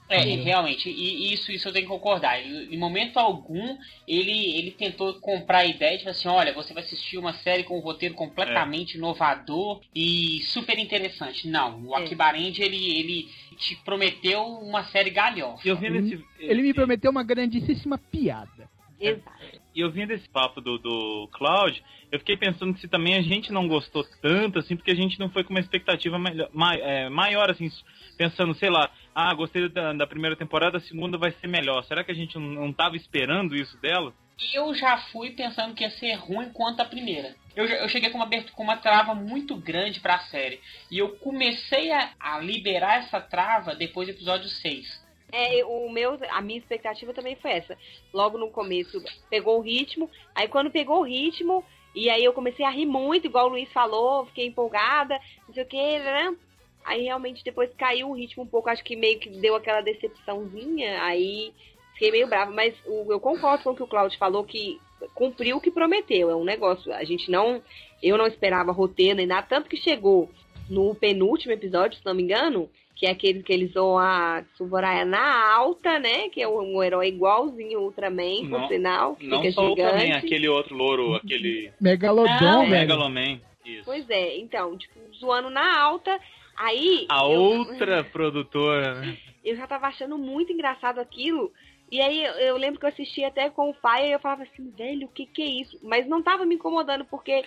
É, Uhum. realmente, e isso, isso eu tenho que concordar. Ele, em momento algum, ele, ele tentou comprar a ideia de falar assim, olha, você vai assistir uma série com um roteiro completamente inovador e super interessante. Não, o É. Akibarend, ele, ele te prometeu uma série galhofa. Eu vendo esse, Ele me prometeu uma grandíssima piada. Exato. E eu vendo esse papo do, do Cloud, eu fiquei pensando se também a gente não gostou tanto, assim, porque a gente não foi com uma expectativa melhor, mai- é, maior, assim, pensando, sei lá, ah, gostei da, da primeira temporada, a segunda vai ser melhor. Será que a gente não, não tava esperando isso dela? Eu já fui pensando que ia ser ruim quanto a primeira. Eu, eu cheguei com uma, com uma trava muito grande pra série. E eu comecei a, a liberar essa trava depois do episódio 6. É, o meu, a minha expectativa também foi essa. Logo no começo pegou o ritmo, aí quando pegou o ritmo, e aí eu comecei a rir muito, igual o Luiz falou, fiquei empolgada, não sei o que, né? Aí realmente depois caiu o ritmo um pouco, acho que meio que deu aquela decepçãozinha, aí fiquei meio brava, mas o- eu concordo com o que o Claudio falou, que cumpriu o que prometeu, é um negócio, a gente não, eu não esperava roteiro nem nada, tanto que chegou no penúltimo episódio, se não me engano, que é aquele que eles vão a Suvoraya na alta, né? Que é um, um herói igualzinho o Ultraman, por Não- sinal. que Não fica só o gigante. também, aquele outro louro, aquele Megalodon, Ah, velho. Megaloman. Isso. Pois é, então, tipo, zoando na alta. Aí. A eu- outra produtora, né? eu já tava achando muito engraçado aquilo. E aí eu, eu lembro que eu assisti até com o pai e eu falava assim, velho, o que que é isso? Mas não tava me incomodando, porque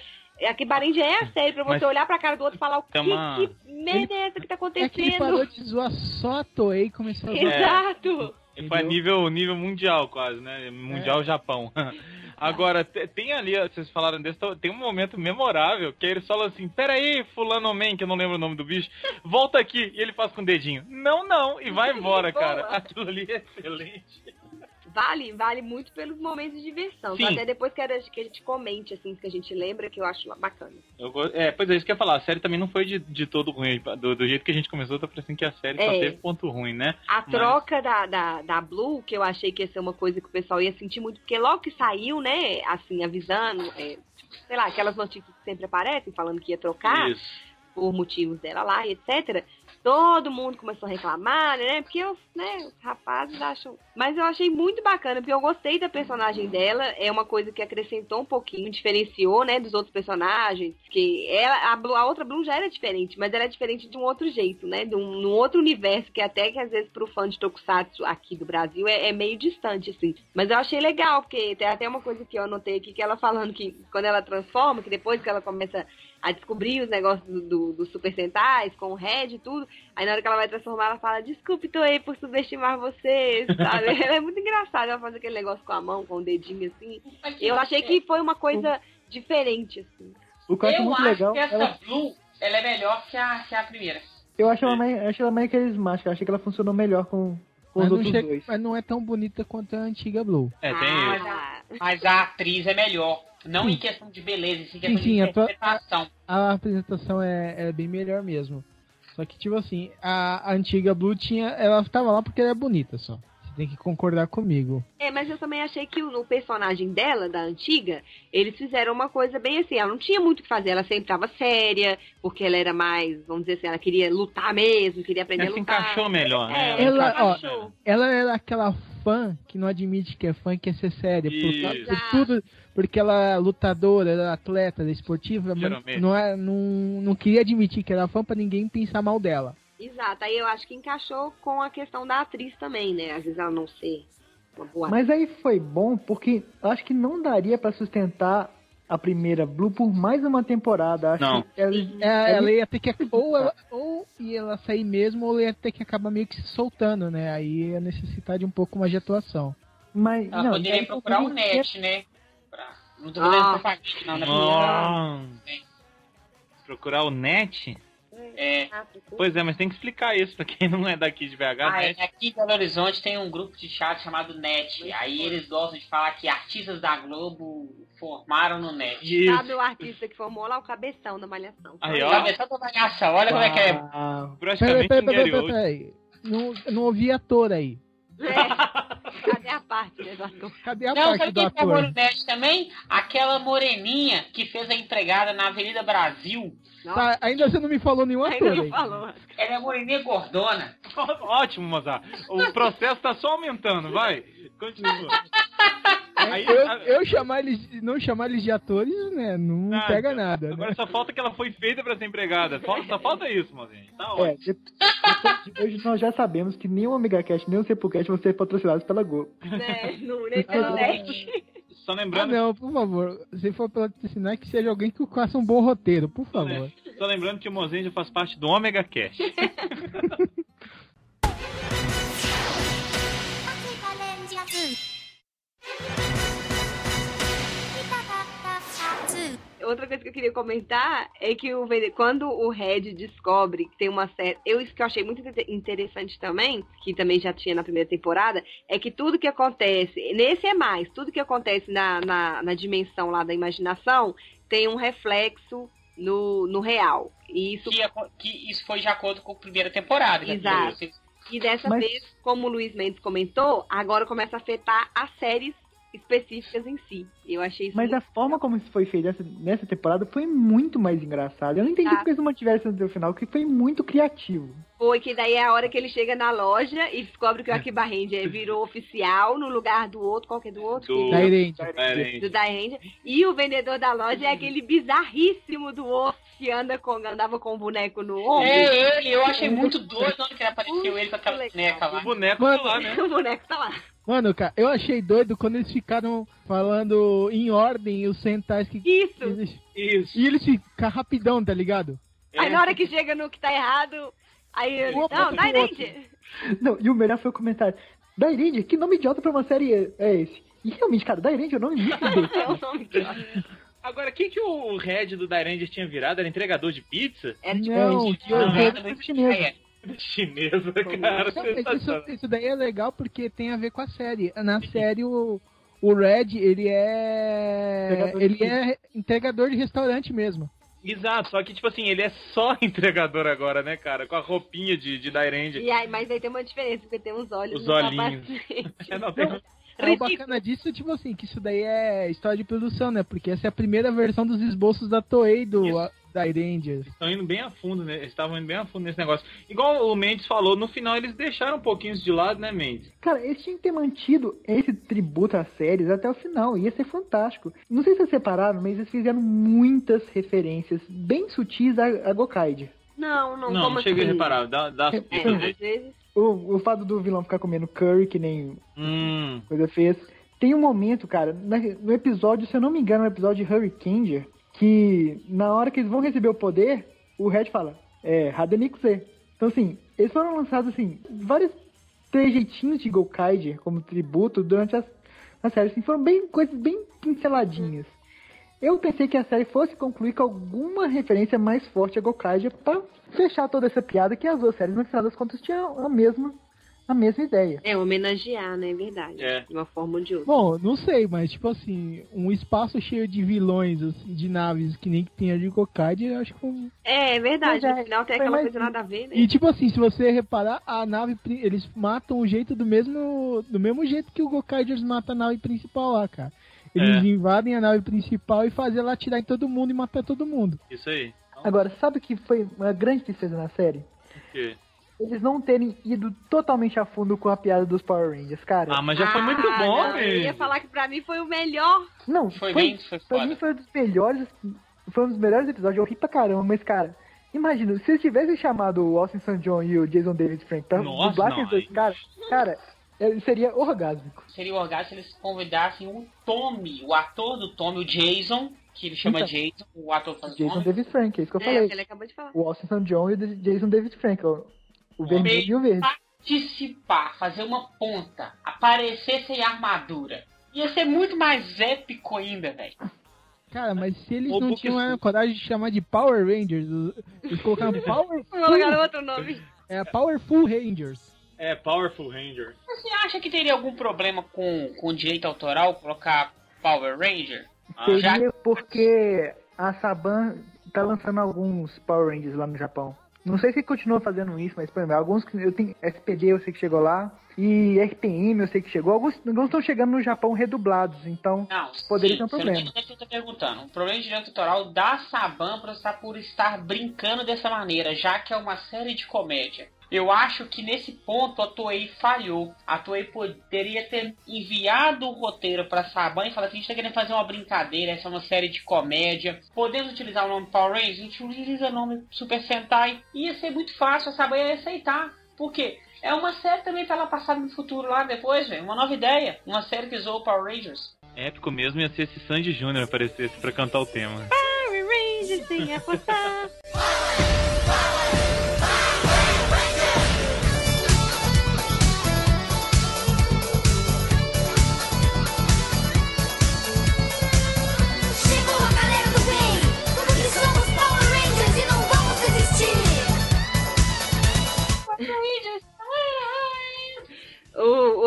a Kibarendia é a série pra você Mas olhar pra cara do outro e falar o que, uma- que merda é essa que tá É que ele parou acontecendo? de zoar só a Toei e começou a zoar. Exato! Foi a nível, nível mundial quase, né? Mundial Japão. Agora, te- tem ali, vocês falaram desse, tem um momento memorável que eles falam assim, peraí, fulano man, que eu não lembro o nome do bicho, volta aqui, e ele faz com o dedinho, não, não, e vai embora, cara. Aquilo ali é excelente. Vale, vale muito pelos momentos de diversão. Sim. Então, até depois quero que a gente comente, assim, que a gente lembra, que eu acho bacana. Eu é, pois é, isso que eu ia falar, a série também não foi de, de todo ruim, do, do jeito que a gente começou, tá parecendo que a série só É. teve ponto ruim, né? A Mas- troca da, da, da Blue, que eu achei que ia ser uma coisa que o pessoal ia sentir muito, porque logo que saiu, né, assim, avisando, é, tipo, sei lá, aquelas notícias que sempre aparecem, falando que ia trocar Isso. por motivos dela lá, e etc. Todo mundo começou a reclamar, né? Porque os, né, os rapazes acham. Mas eu achei muito bacana, porque eu gostei da personagem dela. É uma coisa que acrescentou um pouquinho, diferenciou, né, dos outros personagens. Que ela, a, Blue- a outra Bloom já era diferente, mas ela é diferente de um outro jeito, né? De um, num outro universo, que até que às vezes pro fã de Tokusatsu aqui do Brasil é, é meio distante, assim. Mas eu achei legal, porque tem até uma coisa que eu anotei aqui, que ela falando que quando ela transforma, que depois que ela começa a descobrir os negócios do, do, do Super Sentais, com o Red e tudo. Aí na hora que ela vai transformar, ela fala, desculpe, Toei, por subestimar vocês, sabe? ela é muito engraçada, ela faz aquele negócio com a mão, com o dedinho assim. Eu achei que foi uma coisa diferente, assim. O que eu acho eu muito acho legal. que essa Ela, Blue, ela é melhor que a, que a primeira. eu acho ela mais, acho ela mais carismática. Eu achei que ela funcionou melhor com, com Mas os não, outros chega- dois. mas não é tão bonita quanto a antiga Blue. É, tem Ah, isso. Ah, Mas a atriz é melhor. Não Sim. em questão de beleza, sim em questão sim, de a tua- interpretação. A apresentação é, é bem melhor mesmo. Só que, tipo assim, a, a antiga Blue tinha. Ela tava lá porque ela é bonita só. Tem que concordar comigo. É, mas eu também achei que o- no personagem dela, da antiga, eles fizeram uma coisa bem assim, ela não tinha muito o que fazer, ela sempre tava séria, porque ela era mais, vamos dizer assim, ela queria lutar mesmo, queria aprender Ela a se lutar. encaixou melhor, né? É, Ela- ela ó, encaixou. Ela era aquela fã que não admite que é fã, que quer ser séria. Por, por tudo. Porque ela é lutadora, ela é atleta, ela é esportiva, mas não, é, não, não queria admitir que era fã pra ninguém pensar mal dela. Exato, aí eu acho que encaixou com a questão da atriz também, né? Às vezes ela não ser uma boa Mas aí foi bom porque eu acho que não daria pra sustentar a primeira Blue por mais uma temporada. Acho Não. que ela, É, ela ia ter que. Ou, ela, ou ia ela sair mesmo, ou ela ia ter que acabar meio que se soltando, né? Aí ia necessitar de um pouco mais de atuação. Mas, Ela não, poderia aí procurar o também- net, né? Pra... Não tô fazendo Ah. propaganda, não, na minha. Sim. procurar o net? É. Pois é, mas tem que explicar isso pra quem não é daqui de BH, Ah, net. é, aqui em Belo Horizonte tem um grupo de chat chamado NET. Aí eles gostam de falar que artistas da Globo formaram no NET. Isso. Sabe o artista que formou lá? O cabeção da malhação. Aí, ó. Cabeção da bagaça, olha como é que é. Ah, Praticamente peraí, um peraí, Gary peraí, Oldman. peraí. Não, não ouvi ator aí. É. Cadê a parte, né, do ator? Cadê a Não, parte sabe do quem formou ator? no NET também? Aquela moreninha que fez a empregada na Avenida Brasil. Tá, ainda você não me falou nenhum Ainda ator não aí. falou. Ela é moreninha gordona. Ótimo, Mozart. O processo tá só aumentando, vai. Continua. Aí, Eu, a- eu chamar eles, não chamar eles de atores, né? Não Nada. pega nada. né? Agora só falta que ela foi feita pra ser empregada. Só, só falta isso, Mozinho. Tá ótimo. É, depois de hoje nós já sabemos que nem o Omega Cast, nem o Sepulcast vão ser patrocinados pela Globo. Né, no, nesse net. Só Ah, lembrando, não, por favor. Se for patrocinar, que seja alguém que faça um bom roteiro, por favor. só lembrando que o Mozinho já faz parte do Omega Cash. Outra coisa que eu queria comentar é que o, quando o Red descobre que tem uma série. Eu, isso que eu achei muito inte- interessante também, que também já tinha na primeira temporada, é que tudo que acontece. Nesse é mais, tudo que acontece na, na, na dimensão lá da imaginação tem um reflexo no, no real. E isso Que, que isso foi de acordo com a primeira temporada. que Exato. vocês- E dessa Mas- vez, como o Luiz Mendes comentou, agora começa a afetar as séries específicas em si. Eu achei isso Mas a forma como isso foi feito nessa, nessa temporada foi muito mais engraçado. Eu não entendi Tá. porque eles não mantiveram isso até o final, que foi muito criativo. Foi que daí é a hora que ele chega na loja e descobre que o Akiba Ranger virou oficial no lugar do outro, qual que é do outro? Do- Que- Da Irene. É, gente. do. E o vendedor da loja é aquele bizarríssimo do osso que anda com, andava com o boneco no ombro. É ele, eu achei muito doido na hora que apareceu ele com aquela boneca lá. O boneco Mano, tá lá, né? o boneco tá lá. Mano, cara, eu achei doido quando eles ficaram falando em ordem os centais que. Isso. Eles- Isso. E eles ficam rapidão, tá ligado? Aí É. na hora que chega no que tá errado, aí ele, Opa, não, outro. Ranger. Não, e o melhor foi o comentário. Dairinde, que nome idiota pra uma série é- é esse? E realmente, cara, Dairinde é o nome muito. É o nome que Agora, quem que o Red do Dairanger tinha virado? Era entregador de pizza? Era tipo Não, que Não, eu- muito chinesa. Chinesa, cara. Não, isso, isso daí é legal porque tem a ver com a série. Na série, o, o Red, ele é. Entregador de Ele é entregador de restaurante mesmo. Exato, só que, tipo assim, ele é só entregador agora, né, cara? Com a roupinha de, de Dairanger. E aí, mas aí tem uma diferença, porque tem uns olhos Os no olhinhos. É, não, tem... É, o bacana disso, tipo assim, que isso daí é história de produção, né? Porque essa é a primeira versão dos esboços da Toei do a- da Rangers. estão indo bem a fundo, né? Eles estavam indo bem a fundo nesse negócio. Igual o Mendes falou, no final eles deixaram um pouquinho isso de lado, né, Mendes? Cara, eles tinham que ter mantido esse tributo às séries até o final. Ia ser fantástico. Não sei se vocês separaram, mas eles fizeram muitas referências bem sutis a, a Gokaid. Não, não, Não, como não cheguei a assim? reparar. Dá, dá as pistas É, aí. às vezes. O, o fato do vilão ficar comendo curry, que nem Hum, coisa fez. Tem um momento, cara, no episódio, se eu não me engano, no episódio de Hurricane, que na hora que eles vão receber o poder, o Red fala, é, Hadenikuse. Então, assim, eles foram lançados, assim, vários trejeitinhos de Gokaiger como tributo durante as, a série, assim, foram bem, coisas bem pinceladinhas. Eu pensei que a série fosse concluir com alguma referência mais forte a Gokaiger pra fechar toda essa piada que as duas séries, no final das contas, tinham a mesma, a mesma ideia. É, homenagear, né? É verdade. É. De uma forma ou de outra. Bom, não sei, mas tipo assim, um espaço cheio de vilões, assim, de naves que nem que tem a de eu acho que um... É, é verdade. Mas é, no final tem aquela mais coisa nada a ver, né? E tipo assim, se você reparar, a nave, eles matam o jeito do mesmo, do mesmo jeito que o Gokaiders mata a nave principal lá, cara. Eles É. invadem a nave principal e fazem ela atirar em todo mundo e matar todo mundo. isso aí. Agora, sabe o que foi uma grande tristeza na série? Que- Eles não terem ido totalmente a fundo com a piada dos Power Rangers, cara. Ah, mas já foi muito Ah, bom, não, Eu ia falar que pra mim foi o melhor. não, Foi foi, bem, foi pra mim foi um dos melhores, foi um dos melhores episódios, eu ri pra caramba, mas cara, imagina, se eles tivessem chamado o Austin St. John e o Jason David Frank pra Nossa, dublar aqueles dois caras, cara, é- seria orgásmico. Seria orgasmo se eles convidassem o Tommy, o ator do Tommy, o Jason, que ele chama Então. Jason, o ator faz o Jason. David Frank, é isso que eu É, falei. que ele acabou de falar. O Austin St. John e o Jason David Frank, ó, o vermelho e o verde. dissipar, fazer uma ponta, aparecer sem armadura. Ia ser muito mais épico ainda, velho. Cara, mas se eles Ou não Book tinham a coragem de chamar de Power Rangers, o- eles colocaram Power Vou colocar outro nome. é Powerful Rangers. É, Powerful Ranger. Você acha que teria algum problema com, com direito autoral colocar Power Ranger? Ah, já- Seria porque a Saban tá lançando alguns Power Rangers lá no Japão. Não sei se continua fazendo isso, mas por exemplo, alguns que eu tenho SPD eu sei que chegou lá e RPM eu sei que chegou. Alguns alguns estão chegando no Japão redublados, então Não, Poderia sim, ter um problema. Não que eu tô perguntando. O problema de direito autoral da Saban por estar, por estar brincando dessa maneira, já que é uma série de comédia. Eu acho que nesse ponto a Toei falhou. A Toei poderia ter enviado o roteiro pra Saban e falar assim, a gente tá querendo fazer uma brincadeira, essa é uma série de comédia. Podemos utilizar o nome Power Rangers? A gente utiliza o nome Super Sentai. Ia ser muito fácil, a Saban ia aceitar. Por quê? É uma série também pra ela passar no futuro lá depois, velho. Uma nova ideia. Uma série que usou o Power Rangers. Épico mesmo ia ser se Sandy Jr. aparecesse pra cantar o tema. Power Rangers sem apostar.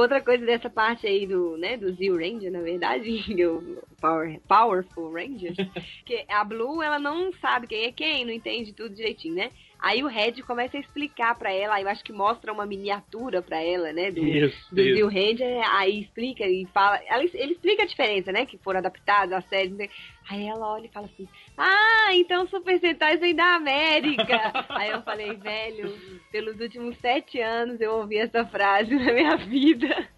Outra coisa dessa parte aí do, né, do Zio Ranger, na verdade, o Power, Powerful Ranger, que a Blue, ela não sabe quem é quem, não entende tudo direitinho, né? Aí o Red começa a explicar pra ela, eu acho que mostra uma miniatura pra ela, né, do, Isso, do isso. Zio Ranger, aí explica e fala, ela, ele explica a diferença, né, que foram adaptados às séries? Aí ela olha e fala assim, ah, então Super Sentai vem da América. aí eu falei, velho, pelos últimos sete anos eu ouvi essa frase na minha vida.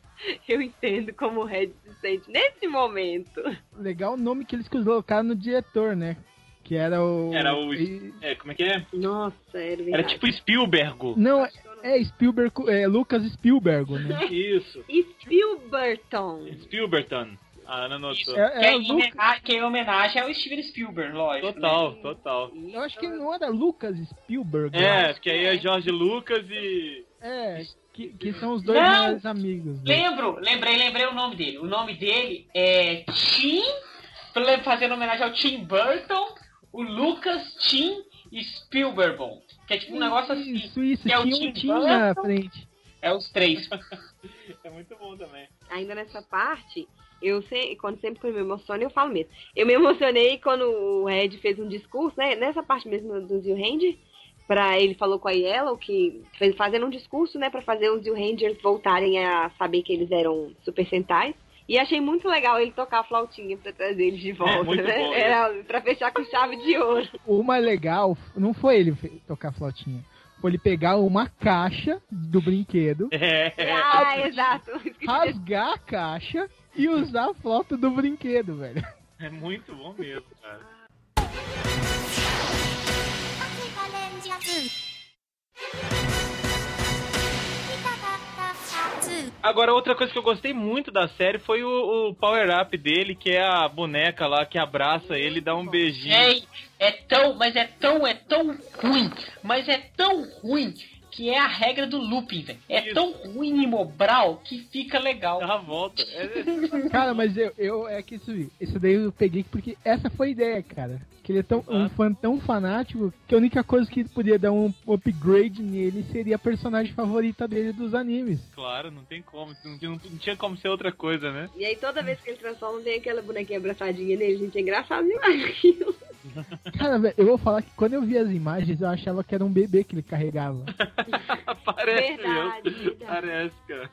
Eu entendo como o Red se sente nesse momento. Legal o nome que eles colocaram no diretor, né? Que era o. Era o. e- É, como é que é? Nossa, era Era verdade. tipo Spielberg. Não, é Spielberg, é Lucas Spielberg, né? Isso. Spielberton. Spielberton. A Ana notou. É, que, é é o em Lucas. homenagem, é em homenagem ao Steven Spielberg, lógico. Total, né? total. Eu acho que não era Lucas Spielberg. É, acho. porque aí é Jorge Lucas e. É, que, que são os dois Não! melhores amigos. né? Lembro, lembrei, lembrei o nome dele. O nome dele é Tim, fazendo homenagem ao Tim Burton, o Lucas Tim Spielberg. Que é tipo um negócio assim. Isso, isso, que é o Tim Tim na Burton. frente. É os três. É muito bom também. Ainda nessa parte, eu sei, quando sempre que eu me emociono, eu falo mesmo. Eu me emocionei quando o Red fez um discurso, né? Nessa parte mesmo do Zio Ranger, pra ele falou com a Yellow que fez, fazendo um discurso, né, pra fazer os Zio Rangers voltarem a saber que eles eram Super Sentais. E achei muito legal ele tocar a flautinha pra trazer eles de volta, muito né? bom, Era pra fechar com chave de ouro. Mais legal não foi ele tocar flautinha. Foi ele pegar uma caixa do brinquedo, É. Ah, exato. Rasgar a caixa e usar a flauta do brinquedo, velho. É muito bom mesmo, cara. Agora, outra coisa que eu gostei muito da série foi o, o power-up dele, que é a boneca lá que abraça ele e dá um beijinho. É, é tão, mas é tão, é tão ruim, mas é tão ruim que é a regra do looping, velho. É Isso. tão ruim e mobral que fica legal. Dá a volta. É- Cara, mas eu, eu é que isso, isso daí eu peguei porque essa foi a ideia, cara. Que ele é tão, um fã tão fanático que a única coisa que podia dar um upgrade nele seria a personagem favorita dele dos animes. claro, não tem como. Não, tinha- não tinha como ser outra coisa, né? E aí toda vez que ele transforma, tem aquela bonequinha abraçadinha nele, gente. É engraçado demais aquilo. Cara, velho, eu vou falar que quando eu vi as imagens, eu achava que era um bebê que ele carregava. Parece Verdade, verdade. Parece, cara.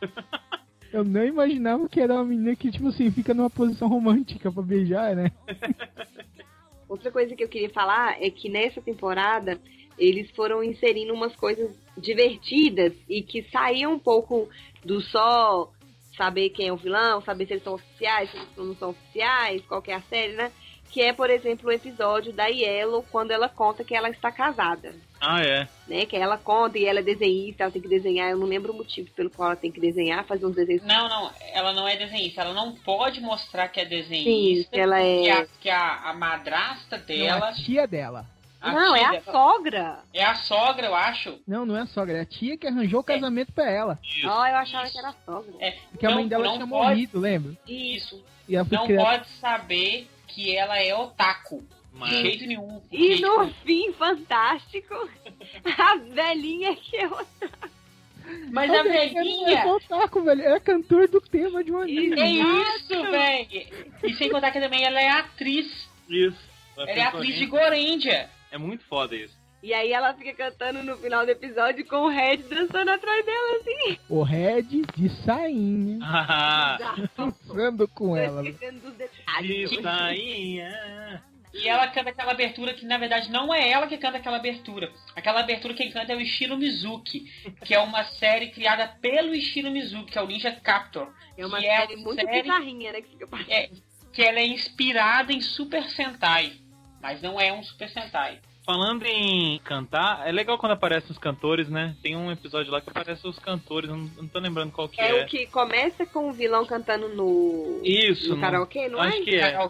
Eu não imaginava que era uma menina que, tipo assim, fica numa posição romântica pra beijar, né? Outra coisa que eu queria falar é que nessa temporada eles foram inserindo umas coisas divertidas e que saíam um pouco do só saber quem é o vilão, saber se eles são oficiais, se eles não são oficiais, qual que é a série, né? Que é, por exemplo, o episódio da Yellow quando ela conta que ela está casada. Ah, é. Né, que ela conta e ela é desenhista, ela tem que desenhar, eu não lembro o motivo pelo qual ela tem que desenhar, fazer uns desenhos Não, não, ela não é desenhista. Ela não pode mostrar que é desenhista. Sim, que ela é- Que a, que a, a madrasta Não, dela. a tia dela. A Não, é a dela- sogra. É a sogra, eu acho. Não, não é a sogra, é a tia que arranjou o casamento pra ela. Isso. Ó, eu achava que era a sogra. É, Porque a não- mãe dela não tinha pode- morrido, lembra? Isso. E ela Não criada. pode saber que ela é otaku. Mas- De jeito nenhum. E no fim, fantástico, a velhinha que eu... Mas Olha, a é velhinha. só otaku, velho. É cantor do tema de um anime. É isso, velho. E sem contar que também ela é atriz. Isso. Ela é atriz de Gorendia. É muito foda isso. E aí ela fica cantando no final do episódio com o Red dançando atrás dela, assim. O Red de sainha. Ah, Dançando com ela. Tô esquecendo dos detalhes. de sainha. E ela canta aquela abertura que na verdade não é ela que canta aquela abertura. Aquela abertura quem canta é o Ishiro Mizuki, que é uma série criada pelo Ishiro Mizuki, que é o Ninja Captor. É uma que é série muito série- bizarrinha, né? Que. É, que ela é inspirada em Super Sentai, mas não é um Super Sentai. Falando em cantar, é legal quando aparecem os cantores, né? Tem um episódio lá que aparecem os cantores, não, não tô lembrando qual que É, é. o que começa com o vilão cantando no, Isso, no não- karaokê, não acho é? que é.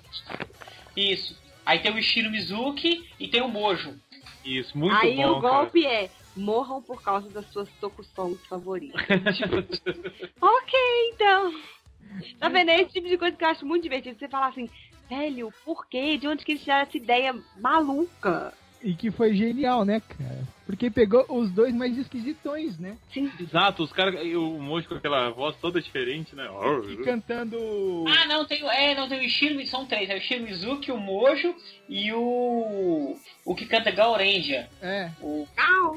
Isso. Aí tem o Ishiro Mizuki e tem o Mojo. Isso, muito Aí bom, o golpe é morram por causa das suas tokusongs favoritas. ok, então. Tá vendo? É esse tipo de coisa que eu acho muito divertido. Você falar assim, velho, por quê? De onde que eles tiraram essa ideia maluca? E que foi genial, né, cara? Porque pegou os dois mais esquisitões, né? Sim. Exato, os caras. O Mojo com aquela voz toda diferente, né? E cantando. Ah, não, tem, o- é, não, tem o Ishiro, são três. É o Ishiro Mizuki, o Mojo e o. O que canta Gaurendia. É, O,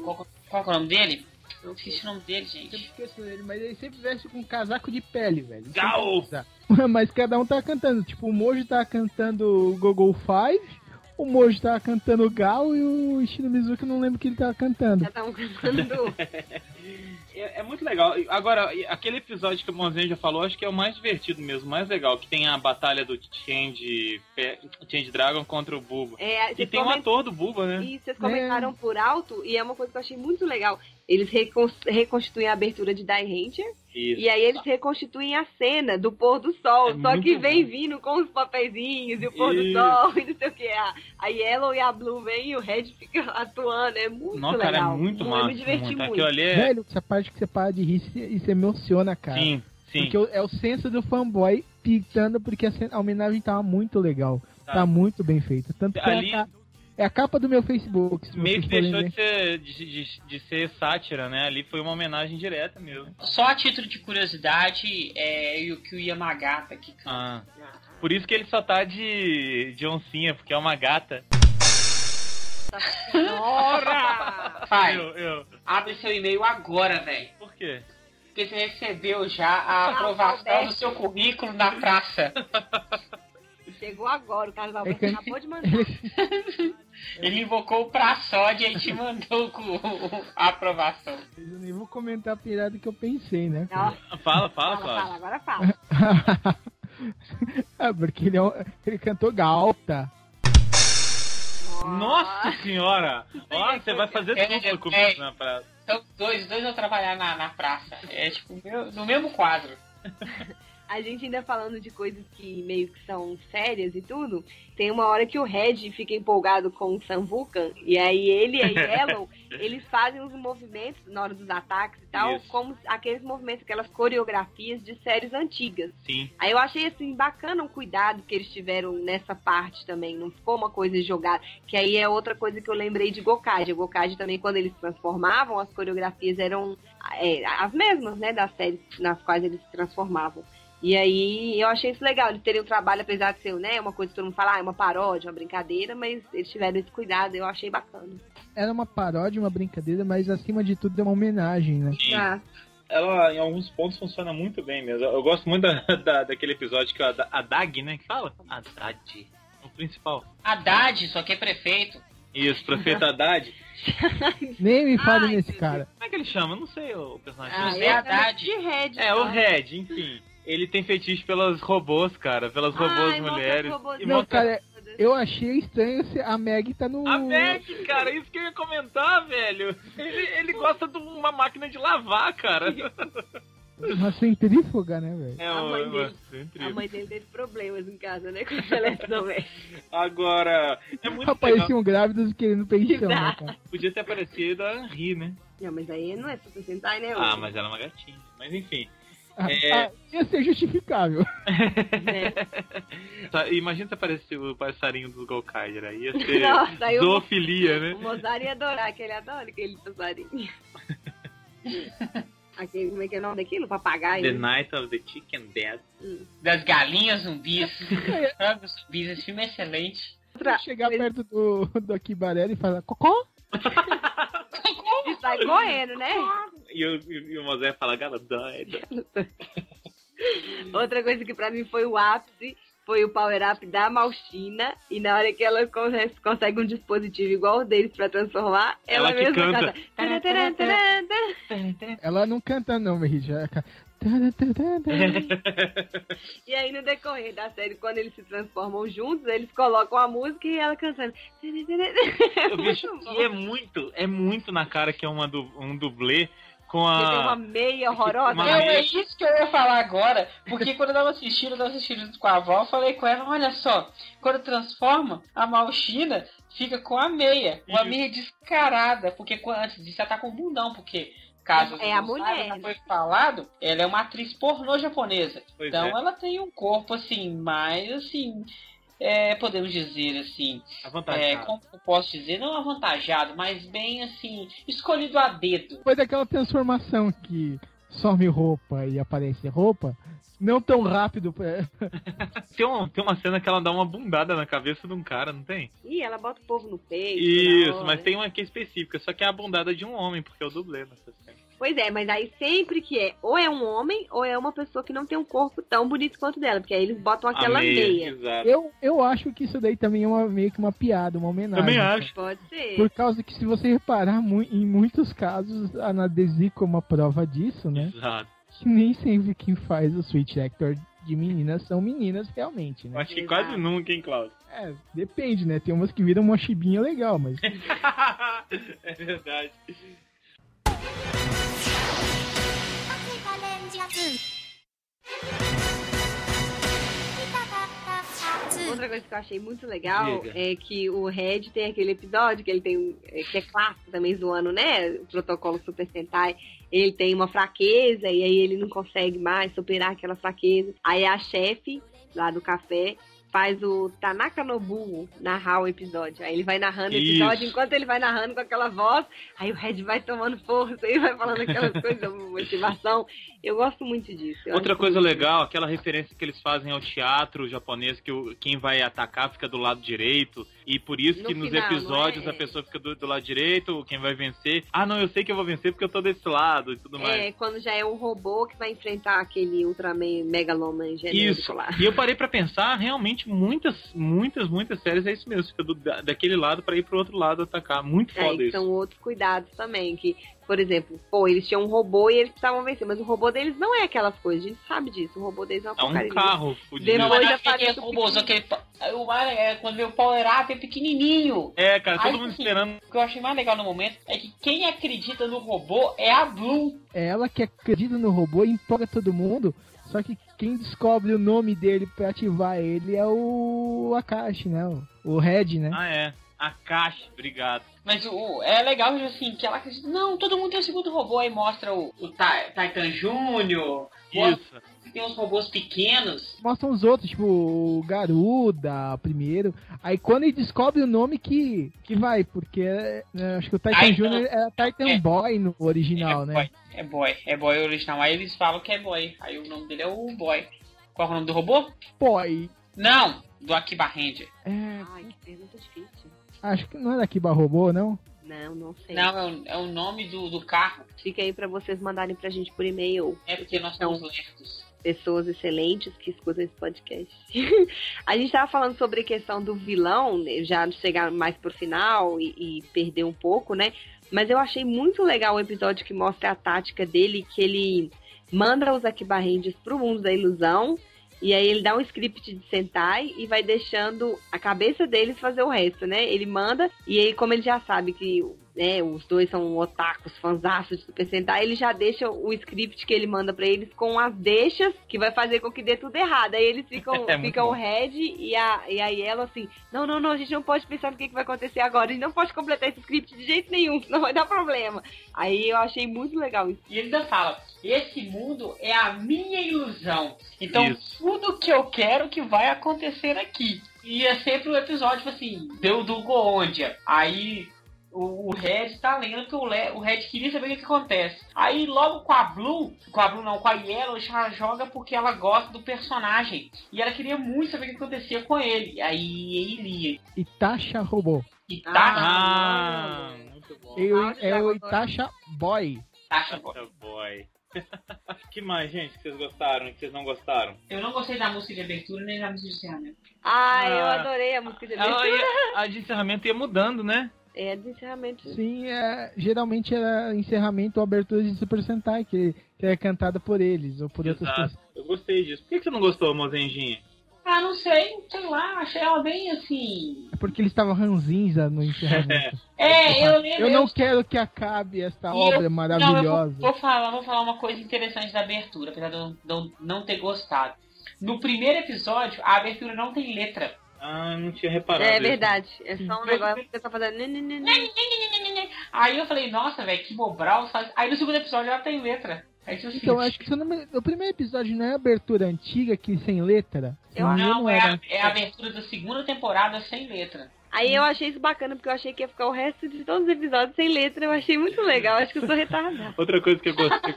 qual, qual que é o nome dele? Eu esqueci o nome dele, eu gente. esqueço dele, mas ele sempre veste com um casaco de pele, velho. Gal! é. Mas cada um tá cantando. Tipo, o Mojo tá cantando Gogol Five, o Mojo tá cantando Gal e o Ishino Mizuki eu não lembro o que ele tava cantando. Já estavam cantando. É, é muito legal. Agora, aquele episódio que o Monzinho já falou, acho que é o mais divertido mesmo, mais legal, que tem a batalha do Change, Change Dragon contra o Buba. É, E tem o coment- ator do Buba, né? E vocês comentaram por alto, e é uma coisa que eu achei muito legal. Eles recon- reconstituem a abertura de Die Ranger, Isso. e aí eles reconstituem a cena do pôr do sol, É só muito que vem bom. vindo com os papeizinhos e o pôr do Isso. sol e não sei o que. A, a Yellow e a Blue vem e o Red fica atuando, é muito Nossa, legal. cara, é muito Eu massa. me diverti muito. muito. Aquilo ali é... Velho, essa que você para de rir e se emociona, cara. Sim, sim. Porque é o senso do fanboy pitando, porque a, homenagem tava muito legal. Tá. Tá, muito bem feita. Tanto que Ali- é, a, ca- é a capa do meu Facebook. Meio que deixou de ser, de, de- de ser sátira, né? Ali foi uma homenagem direta mesmo. Só a título de curiosidade, é o que o Yamagata que canta. Ah. Por isso que ele só tá de, de oncinha, porque é uma gata. Ora! Pai, Eu, eu. abre seu e-mail agora, velho. Por quê? Porque você recebeu já a aprovação do seu currículo na praça. Chegou agora, o Carlos É Alberto acabou de mandar. Ele invocou o praçódia e te mandou com a aprovação. Eu nem vou comentar a pirada que eu pensei, né? Ó, Fala, fala, fala, fala, agora fala. é, porque ele, é um- ele cantou Galta. Nossa senhora! Ó, você vai fazer É, dupla é, comigo é. na praça. Então, dois, dois vão trabalhar na, na praça. É tipo, meu- no mesmo quadro. A gente ainda falando de coisas que meio que são sérias e tudo, tem uma hora que o Red fica empolgado com o Sam Vulcan, e aí ele e a Yellow, eles fazem uns movimentos na hora dos ataques e tal, Isso. como aqueles movimentos, aquelas coreografias de séries antigas. Sim. Aí eu achei assim bacana o cuidado que eles tiveram nessa parte também, não ficou uma coisa jogada, que aí é outra coisa que eu lembrei de Gokage. O Gokage também quando eles se transformavam, as coreografias eram é, as mesmas, né, das séries nas quais eles se transformavam. E aí eu achei isso legal, eles terem o trabalho, apesar de ser, né, uma coisa que todo mundo fala, ah, é uma paródia, uma brincadeira, mas eles tiveram esse cuidado, eu achei bacana. Era uma paródia, uma brincadeira, mas acima de tudo é uma homenagem, né? Sim. Ah, Ela, em alguns pontos, funciona muito bem mesmo. Eu gosto muito da, da- daquele episódio que a, Da- a Dag, né? Que fala? Haddad. O principal. Haddad, só que é prefeito. Isso, prefeito Haddad. Nem me fale Ai, nesse cara. Como é que ele chama? Eu não sei o personagem. ah, eu Haddad. Red. É, o tá? Red, enfim. Ele tem fetiche pelas robôs, cara. Pelas robôs Ai, mulheres. robôs E Não, cara, eu achei estranho se a Meg tá no. A Meg, cara, isso que eu ia comentar, velho. Ele, ele gosta de uma máquina de lavar, cara. Uma centrífuga, né, velho? É A mãe dele. sempre. A mãe dele teve problemas em casa, né? Com os eletrodomésticos. Agora, é muito legal. Apareciam grávidos querendo pensão, né, cara? Podia ter aparecido a Henri, né? Não, mas aí não é Super Sentai, né? Ah, mas ela é uma gatinha. Mas enfim. Ah, É. ah, ia ser justificável. Né? Tá, Imagina se aparecesse o passarinho do Golkaider. Aí ia ser Nossa, o, zoofilia, o né? Mozart ia adorar, que ele adora aquele passarinho. Aquele, como é que é o nome daquilo? Papagaio? The Night of the Chicken Dead. Das galinhas zumbis, frangos zumbis, esse filme é excelente. Outra- Chegar perto do, do Akibarelli e falar, cocó? E sai correndo, né? E o, e, o Mosé fala, doida. Outra coisa que pra mim foi o ápice foi o power-up da Malchina. E na hora que ela con- consegue um dispositivo igual o deles pra transformar, ela, Ela mesma canta. Taran. Ela não canta não, Merrit. E aí no decorrer da série, quando eles se transformam juntos, eles colocam a música e ela cantando. O bicho, e é muito, é muito na cara que é uma du, um dublê com Porque tem uma a. meia horrorosa. Uma meia- é isso que eu ia falar agora, porque quando eu tava assistindo, eu tava assistindo junto com a avó, eu falei com ela, olha só, quando transforma, a Malchina fica com a meia, uma Isso. meia descarada, porque antes disso ela tá com bundão, porque caso É a mulher. já foi falado, ela é uma atriz pornô japonesa. Pois então é. ela tem um corpo assim, mais assim, é, podemos dizer assim, é, Avantajado. como eu posso dizer, não avantajado, mas bem assim, escolhido a dedo. Depois daquela transformação que some roupa e aparece roupa, não tão rápido pra... Tem, um, tem uma cena que ela dá uma bundada na cabeça de um cara, não tem? Ih, ela bota o povo no peito. Isso, hora. mas tem uma aqui específica, só que é a bundada de um homem, porque é o dublê nessa cena. Pois é, mas aí sempre que é, ou é um homem, ou é uma pessoa que não tem um corpo tão bonito quanto dela, porque aí eles botam aquela meia. Exato. Eu, eu acho que isso daí também é uma, meio que uma piada, uma homenagem. Também acho. Pode ser. Por causa que se você reparar, mu- em muitos casos, a Nadesico é uma prova disso, né? Exato. Que nem sempre quem faz o Switch Actor de meninas são meninas realmente, né? Acho que Exato. quase nunca, hein, Cláudio? É, depende, né? Tem umas que viram uma chibinha legal, mas é verdade. Outra coisa que eu achei muito legal Diga. é que o Red tem aquele episódio que ele tem, é, que é clássico também zoando, né? O protocolo Super Sentai. Ele tem uma fraqueza e aí ele não consegue mais superar aquela fraqueza. Aí a chefe lá do café faz o Tanaka Nobu narrar o episódio. Aí ele vai narrando o episódio, Isso. enquanto ele vai narrando com aquela voz, aí o Red vai tomando força e vai falando aquelas coisas, motivação. Eu gosto muito disso. Eu Outra coisa muito- legal, aquela referência que eles fazem ao teatro japonês, que o, quem vai atacar fica do lado direito, e por isso No que nos final, episódios é? a pessoa fica do, do lado direito, quem vai vencer. Ah, não, eu sei que eu vou vencer porque eu tô desse lado e tudo mais. É, quando já é um robô que vai enfrentar aquele Ultraman Megaloman genérico Isso. lá. E eu parei pra pensar, realmente, muitas, muitas, muitas séries é isso mesmo. Fica do- da- daquele lado pra ir pro outro lado atacar. Muito É, foda que isso. são outros cuidados também, que, por exemplo, pô, eles tinham um robô e eles precisavam vencer, mas o robô deles não é aquelas coisas, a gente sabe disso, o robô deles é uma É um carro fudido. Depois aparece o robôzão, aquele, pa- o mais é quando vê o Power Up é pequenininho. É, cara, todo Aí, mundo assim, esperando. O que eu achei mais legal no momento é que quem acredita no robô é a Blue. é ela que acredita no robô e empolga todo mundo. Só que quem descobre o nome dele pra ativar ele é o Akashi, né? O, o Red, né? Ah, é. A caixa, obrigado. Mas o, é legal, assim, que ela acredita, não, todo mundo tem o segundo robô, aí mostra o, o Ti- Titan Júnior, Isso. tem uns robôs pequenos. Mostram os outros, tipo o Garuda primeiro. Aí quando ele descobre o nome que, que vai, porque né, acho que o Titan. Jr. é Titan É. Boy no original, é né? boy, é boy, é boy original. Aí eles falam que é boy, aí o nome dele é o boy. Qual é o nome do robô? Boy. Não, do Akiba Ranger. É, Ai, que pergunta difícil. Acho que não era Kiba Robô, não? Não, não sei. Não, é o, é o nome do, do carro. Fica aí pra vocês mandarem pra gente por e-mail. É porque nós somos lerdos. pessoas excelentes que escutam esse podcast. a gente tava falando sobre a questão do vilão, né, já chegar mais pro final e, e perder um pouco, né? Mas eu achei muito legal o episódio que mostra a tática dele, que ele manda os Akiba Rangers pro mundo da ilusão, e aí ele dá um script de Sentai e vai deixando a cabeça deles fazer o resto, né? Ele manda, e aí como ele já sabe que né, os dois são otakus, fanzaços de Super Sentai, ele já deixa o script que ele manda pra eles com as deixas que vai fazer com que dê tudo errado. Aí eles ficam, É ficam o. Red e a, e a Yellow assim, não, não, não, a gente não pode pensar no que, que vai acontecer agora, a gente não pode completar esse script de jeito nenhum, senão vai dar problema. Aí eu achei muito legal isso. E ele ainda fala: esse mundo é a minha ilusão. Então Isso. tudo que eu quero que vai acontecer aqui. E é sempre um episódio, tipo assim, deu do Goondia. Aí o, o Red tá lendo que o, Le- o Red queria saber o que, que acontece. Aí logo com a Blue, com a Blue não, com a Yellow, já joga porque ela gosta do personagem. E ela queria muito saber o que acontecia com ele. Aí ele lia. Itacha Robô. E tá Ah, muito bom. Eu, é o. Itacha Boy. Tá boy. que mais, gente, que vocês gostaram e que vocês não gostaram? Eu não gostei da música de abertura nem da música de encerramento. Ah, eu Ah. adorei a música de Ela abertura. ia, a de encerramento ia mudando, né? É, de encerramento. Sim, é, geralmente era encerramento ou abertura de Super Sentai, que, que é cantada por eles ou por outras Exato. pessoas. Eu gostei disso. Por que que você não gostou, mozenjinha? Ah, não sei, sei lá, achei ela bem assim. É porque eles estavam ranzinza no encerramento. É, eu lembro. Eu não quero que acabe esta E obra eu- Não, eu maravilhosa. vou, vou falar, vou falar uma coisa interessante da abertura, apesar de eu, de eu não ter gostado. No primeiro episódio, a abertura não tem letra. Ah, não tinha reparado. É isso. verdade. É só um negócio que você tá fazendo. Aí eu falei, nossa, velho, que bobral. Aí no segundo episódio ela tem letra. Aí Então, acho que me... o primeiro episódio não é a abertura antiga que sem letra? Eu não não, é a, é a abertura da segunda temporada sem letra. Aí eu achei isso bacana, porque eu achei que ia ficar o resto de todos os episódios sem letra. Eu achei muito legal. Acho que eu sou retardada. Outra coisa que eu gostei,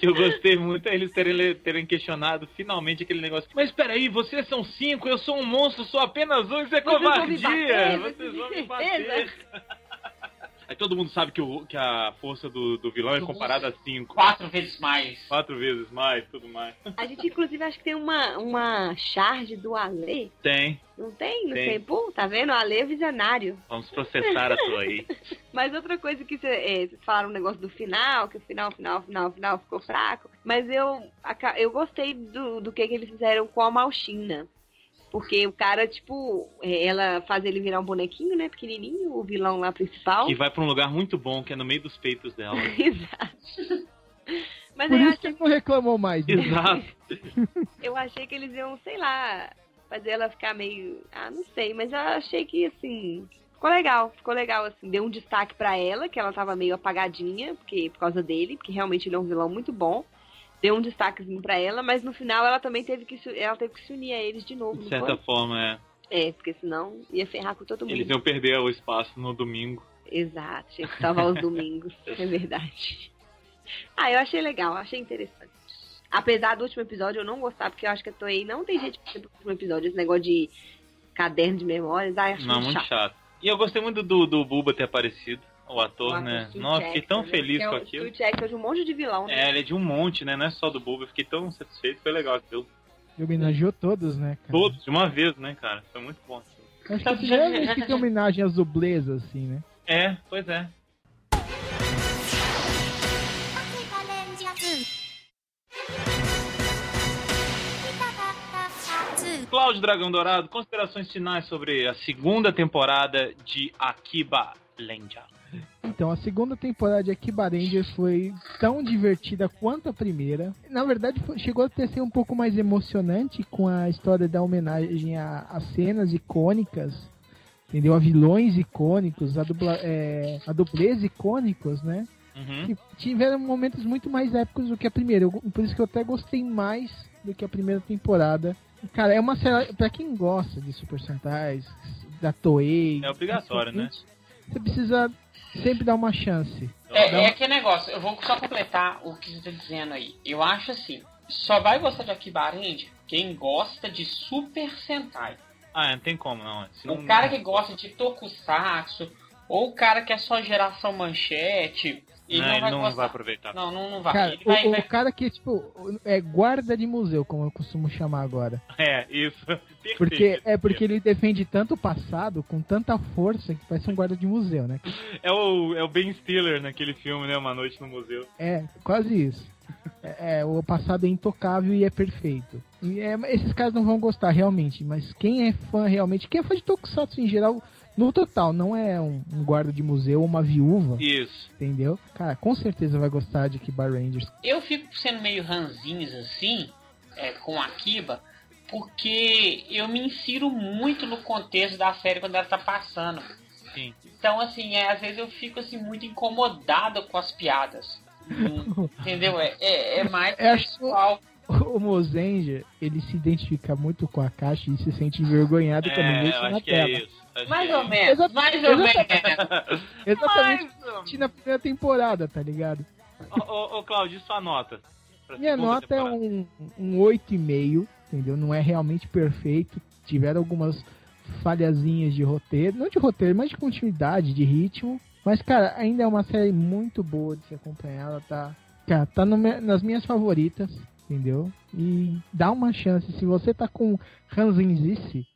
que eu gostei muito é eles terem, terem questionado finalmente aquele negócio. Mas peraí, vocês são cinco, eu sou um monstro, sou apenas um, isso é Vocês vão me covardia! bater, Vocês vão me bater! Aí todo mundo sabe que, o, que a força do, do vilão é comparada a cinco. Quatro vezes mais. Quatro vezes mais, tudo mais. A gente, inclusive, acho que tem uma, uma charge do Ale. Tem. Não tem? No Tem. Tá vendo? O Ale é visionário. Vamos processar a tua aí. Mas outra coisa que vocês falaram um negócio do final, que o final, final, final, final ficou fraco. Mas eu, eu gostei do, do que, que eles fizeram com a Malchina. Porque o cara, tipo, é, ela faz ele virar um bonequinho, né? Pequenininho, o vilão lá principal. E vai pra um lugar muito bom, que é no meio dos peitos dela. Exato. Mas Por eu, isso que ele não reclamou mais. né? Exato. eu achei que eles iam, sei lá, fazer ela ficar meio. Ah, não sei, mas eu achei que assim. Ficou legal, ficou legal, assim. Deu um destaque pra ela, que ela tava meio apagadinha, porque, por causa dele, porque realmente ele é um vilão muito bom. Deu um destaquezinho pra ela, mas no final ela também teve que se, ela teve que se unir a eles de novo, De certa foi? forma, é. É, porque senão ia ferrar com todo mundo. Eles iam perder o espaço no domingo. Exato, tinha que salvar os domingos, é verdade. Ah, eu achei legal, achei interessante. Apesar do último episódio eu não gostar, porque eu acho que a Toei não tem jeito de pro último episódio, esse negócio de caderno de memórias, ai, acho Não, muito muito chato. chato. E eu gostei muito do, do Buba ter aparecido, o ator, O ator né? Stu Nossa, fiquei tão né? feliz Que é com o aquilo. Stu Jackson de um monte de vilão, né? É, ele é de um monte, né? Não é só do Buba. Eu fiquei tão satisfeito, foi legal aquilo. Ele homenageou todos, né, cara? Todos, de uma vez, né, cara? Foi muito bom. aquilo. Acho que a primeira vez que tem homenagem às dublês, assim, né? É, pois é. Cláudio Dragão Dourado, considerações finais sobre a segunda temporada de Akiba Lenja. Então, a segunda temporada de Akiba Ranger foi tão divertida quanto a primeira. Na verdade, chegou a ter ser um pouco mais emocionante com a história da homenagem a, a cenas icônicas, entendeu? A vilões icônicos, a, dubla, é, a dublês icônicos, né? Uhum. que tiveram momentos muito mais épicos do que a primeira. Eu- por isso que eu até gostei mais do que a primeira temporada. Cara, é uma série. Pra quem gosta de Super Sentais, da Toei. É obrigatório, né? Você precisa sempre dar uma chance. É, Dá é aquele negócio, eu vou só completar o que você tá dizendo aí. Eu acho assim, só vai gostar de Akiba Ranger quem gosta de Super Sentai. Ah, não tem como, não. Senão- O cara que gosta de Tokusatsu, ou o cara que é só geração manchete, ele Não, não, ele vai não gostar. vai aproveitar. Não, não, não vai. Cara, ele vai, o, vai- o cara que, tipo, é guarda de museu, como eu costumo chamar agora. É, isso. Perfeito. Porque, é porque ele defende tanto o passado com tanta força que parece um guarda de museu, né? É o, é o Ben Stiller naquele filme, né? Uma Noite no Museu. É, quase isso. É, é, o passado é intocável e é perfeito. E é, esses caras não vão gostar realmente, mas quem é fã realmente, quem é fã de Tokusatsu em geral, No total, não é um, um guarda de museu ou uma viúva, Isso. entendeu? Cara, com certeza vai gostar de Kiba Rangers. Eu fico sendo meio ranzinhos assim, é, com a Kiba, porque eu me insiro muito no contexto da série quando ela tá passando. Sim. Então, assim, é, às vezes eu fico assim muito incomodado com as piadas. Entendeu? É, é, é mais É, acho- pessoal. O Mozenja, ele se identifica muito com a caixa e se sente envergonhado quando É, deixa na que tela. é isso. Mais é ou menos, mais ou menos. Exatamente Mais na primeira temporada, tá ligado? Ô, ô, ô Claudio, sua nota? Minha nota é temporada? um, um 8,5, entendeu? Não é realmente perfeito. Tiveram algumas falhazinhas de roteiro, não de roteiro, mas de continuidade, de ritmo. Mas, cara, ainda é uma série muito boa de se acompanhar. Ela tá, cara, tá no nas minhas favoritas, entendeu? E dá uma chance. Se você tá com Hansenzice,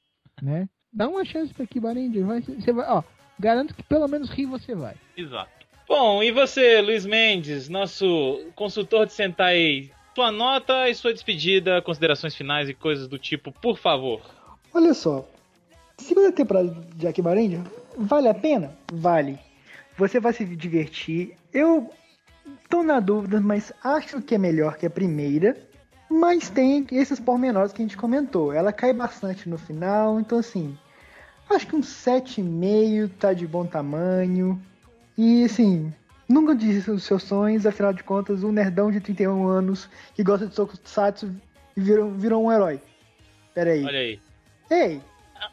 né? Dá uma chance pra Kiba Ranger. Vai, você vai, ó, garanto que pelo menos rir você vai. Exato. Bom, e você, Luiz Mendes, nosso consultor de Sentai, sua nota e sua despedida, considerações finais e coisas do tipo, por favor. Olha só, segunda temporada de Akiba Ranger, vale a pena? Vale. Você vai se divertir. Eu tô na dúvida, mas acho que é melhor que a primeira. Mas tem esses pormenores que a gente comentou. Ela cai bastante no final, então assim, acho que um 7,5 tá de bom tamanho. E assim, nunca desista dos seus sonhos, afinal de contas, um nerdão de 31 anos que gosta de Tokusatsu virou, virou um herói. Pera aí. Olha aí. Ei,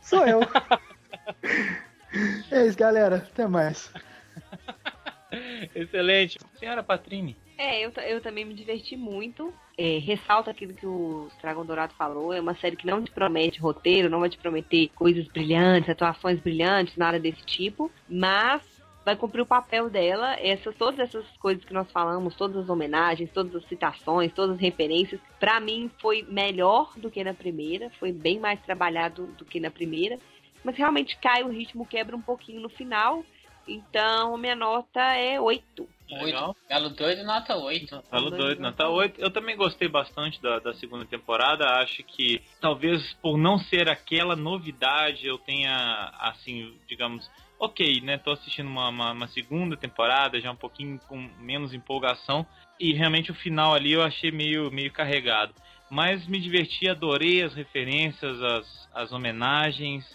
sou eu. é isso, galera. Até mais. Excelente. Senhora Patrini. É, eu, eu também me diverti muito. É, ressalto aquilo que o Dragão Dourado falou. É uma série que não te promete roteiro, não vai te prometer coisas brilhantes, atuações brilhantes, nada desse tipo. Mas vai cumprir o papel dela. Essas, todas essas coisas que nós falamos, todas as homenagens, todas as citações, todas as referências, pra mim foi melhor do que na primeira. Foi bem mais trabalhado do que na primeira. Mas realmente cai o ritmo, quebra um pouquinho no final. Então, minha nota é 8. Legal. Oito. Galo doido, nota 8. Falo Dois, doido, nota 8. Eu também gostei bastante da, da segunda temporada. Acho que talvez por não ser aquela novidade, eu tenha, assim, digamos, ok, né? Tô assistindo uma, uma, uma segunda temporada, já um pouquinho com menos empolgação. E realmente o final ali eu achei meio, meio carregado. Mas me diverti, adorei as referências, as, as homenagens,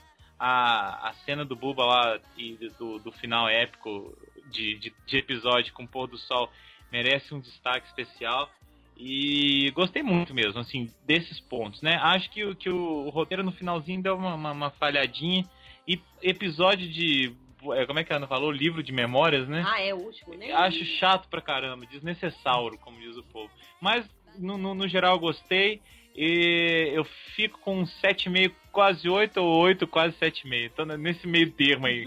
a, a cena do Buba lá e do, do final épico de, de, de episódio com o pôr do sol merece um destaque especial. E gostei muito mesmo, assim, desses pontos, né? Acho que, o- que o, o roteiro no finalzinho deu uma, uma, uma falhadinha. E episódio de. é, Como é que ela falou? Livro de memórias, né? Ah, é o último, né? Acho chato pra caramba, desnecessário, como diz o povo. Mas, no, no, no geral, eu gostei. E eu fico com um 7,5, quase 8 ou 8, quase 7,5. Tô nesse meio termo aí.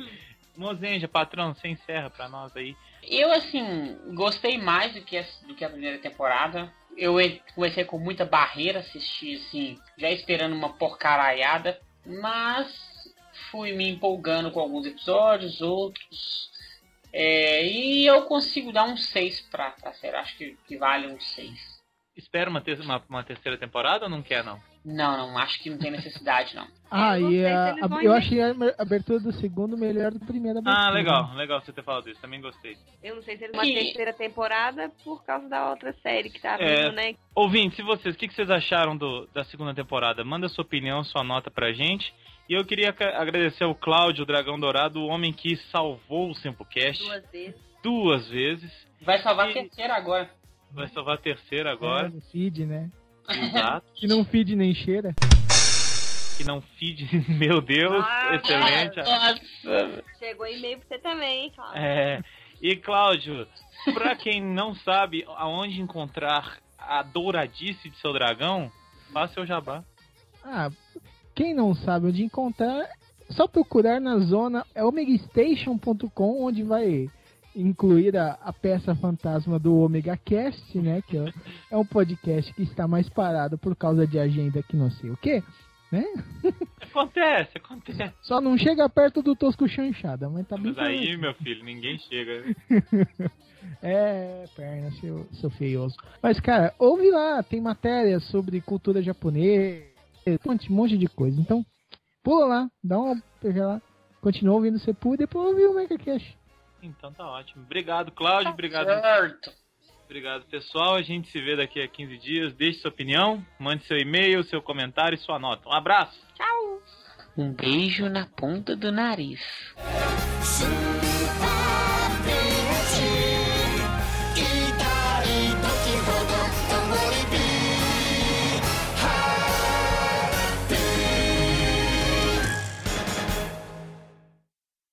Mozenja, patrão, você encerra pra nós aí. Eu, assim, gostei mais do que, a, do que a primeira temporada. Eu comecei com muita barreira, assisti, assim, já esperando uma porcaraiada. Mas fui me empolgando com alguns episódios, outros. É, e eu consigo dar um 6 pra, pra série. Acho que, que vale um 6. Espera uma, ter- uma, uma terceira temporada ou não quer, não? Não, não, acho que não tem necessidade, não. Ah, eu não e a- se a- eu achei a abertura do segundo melhor do que a primeira abertura. Ah, legal, legal você ter falado isso, também gostei. Eu não sei se ele uma E- terceira temporada por causa da outra série que tá É. vindo, né? Ouvintes, e vocês, o que, que vocês acharam do, da segunda temporada? Manda sua opinião, sua nota pra gente. E eu queria agradecer ao Cláudio, o Dragão Dourado, o homem que salvou o Sempocast Duas vezes. duas vezes. Vai salvar a E- terceira agora. Vai salvar a terceira É, agora. no feed, né? Exato. Que não feed nem cheira. Que não feed, meu Deus, Ah, excelente. Nossa. Chegou e-mail pra você também, hein, Cláudio? É, e Cláudio, pra quem não sabe aonde encontrar a douradice de seu dragão, faça seu jabá. Ah, quem não sabe onde encontrar, só procurar na zona é omegastation.com, onde vai incluir a, peça fantasma do Omega Cast, né? Que é, é um podcast que está mais parado por causa de agenda que não sei o que, né? Acontece, acontece. Só não chega perto do Tosco Chanchada, mas tá bem Mas aí, meu filho, ninguém chega. É, perna, seu, seu feioso. Mas, cara, ouve lá, tem matéria sobre cultura japonesa, um monte, monte de coisa. Então, pula lá, dá uma lá. continua ouvindo o Sepu e depois ouvir o MegaCast. Então tá ótimo. Obrigado, Cláudio. Obrigado. Certo. Obrigado, pessoal. A gente se vê daqui a 15 dias. Deixe sua opinião, mande seu e-mail, seu comentário e sua nota. Um abraço. Um beijo na ponta do nariz. 瞬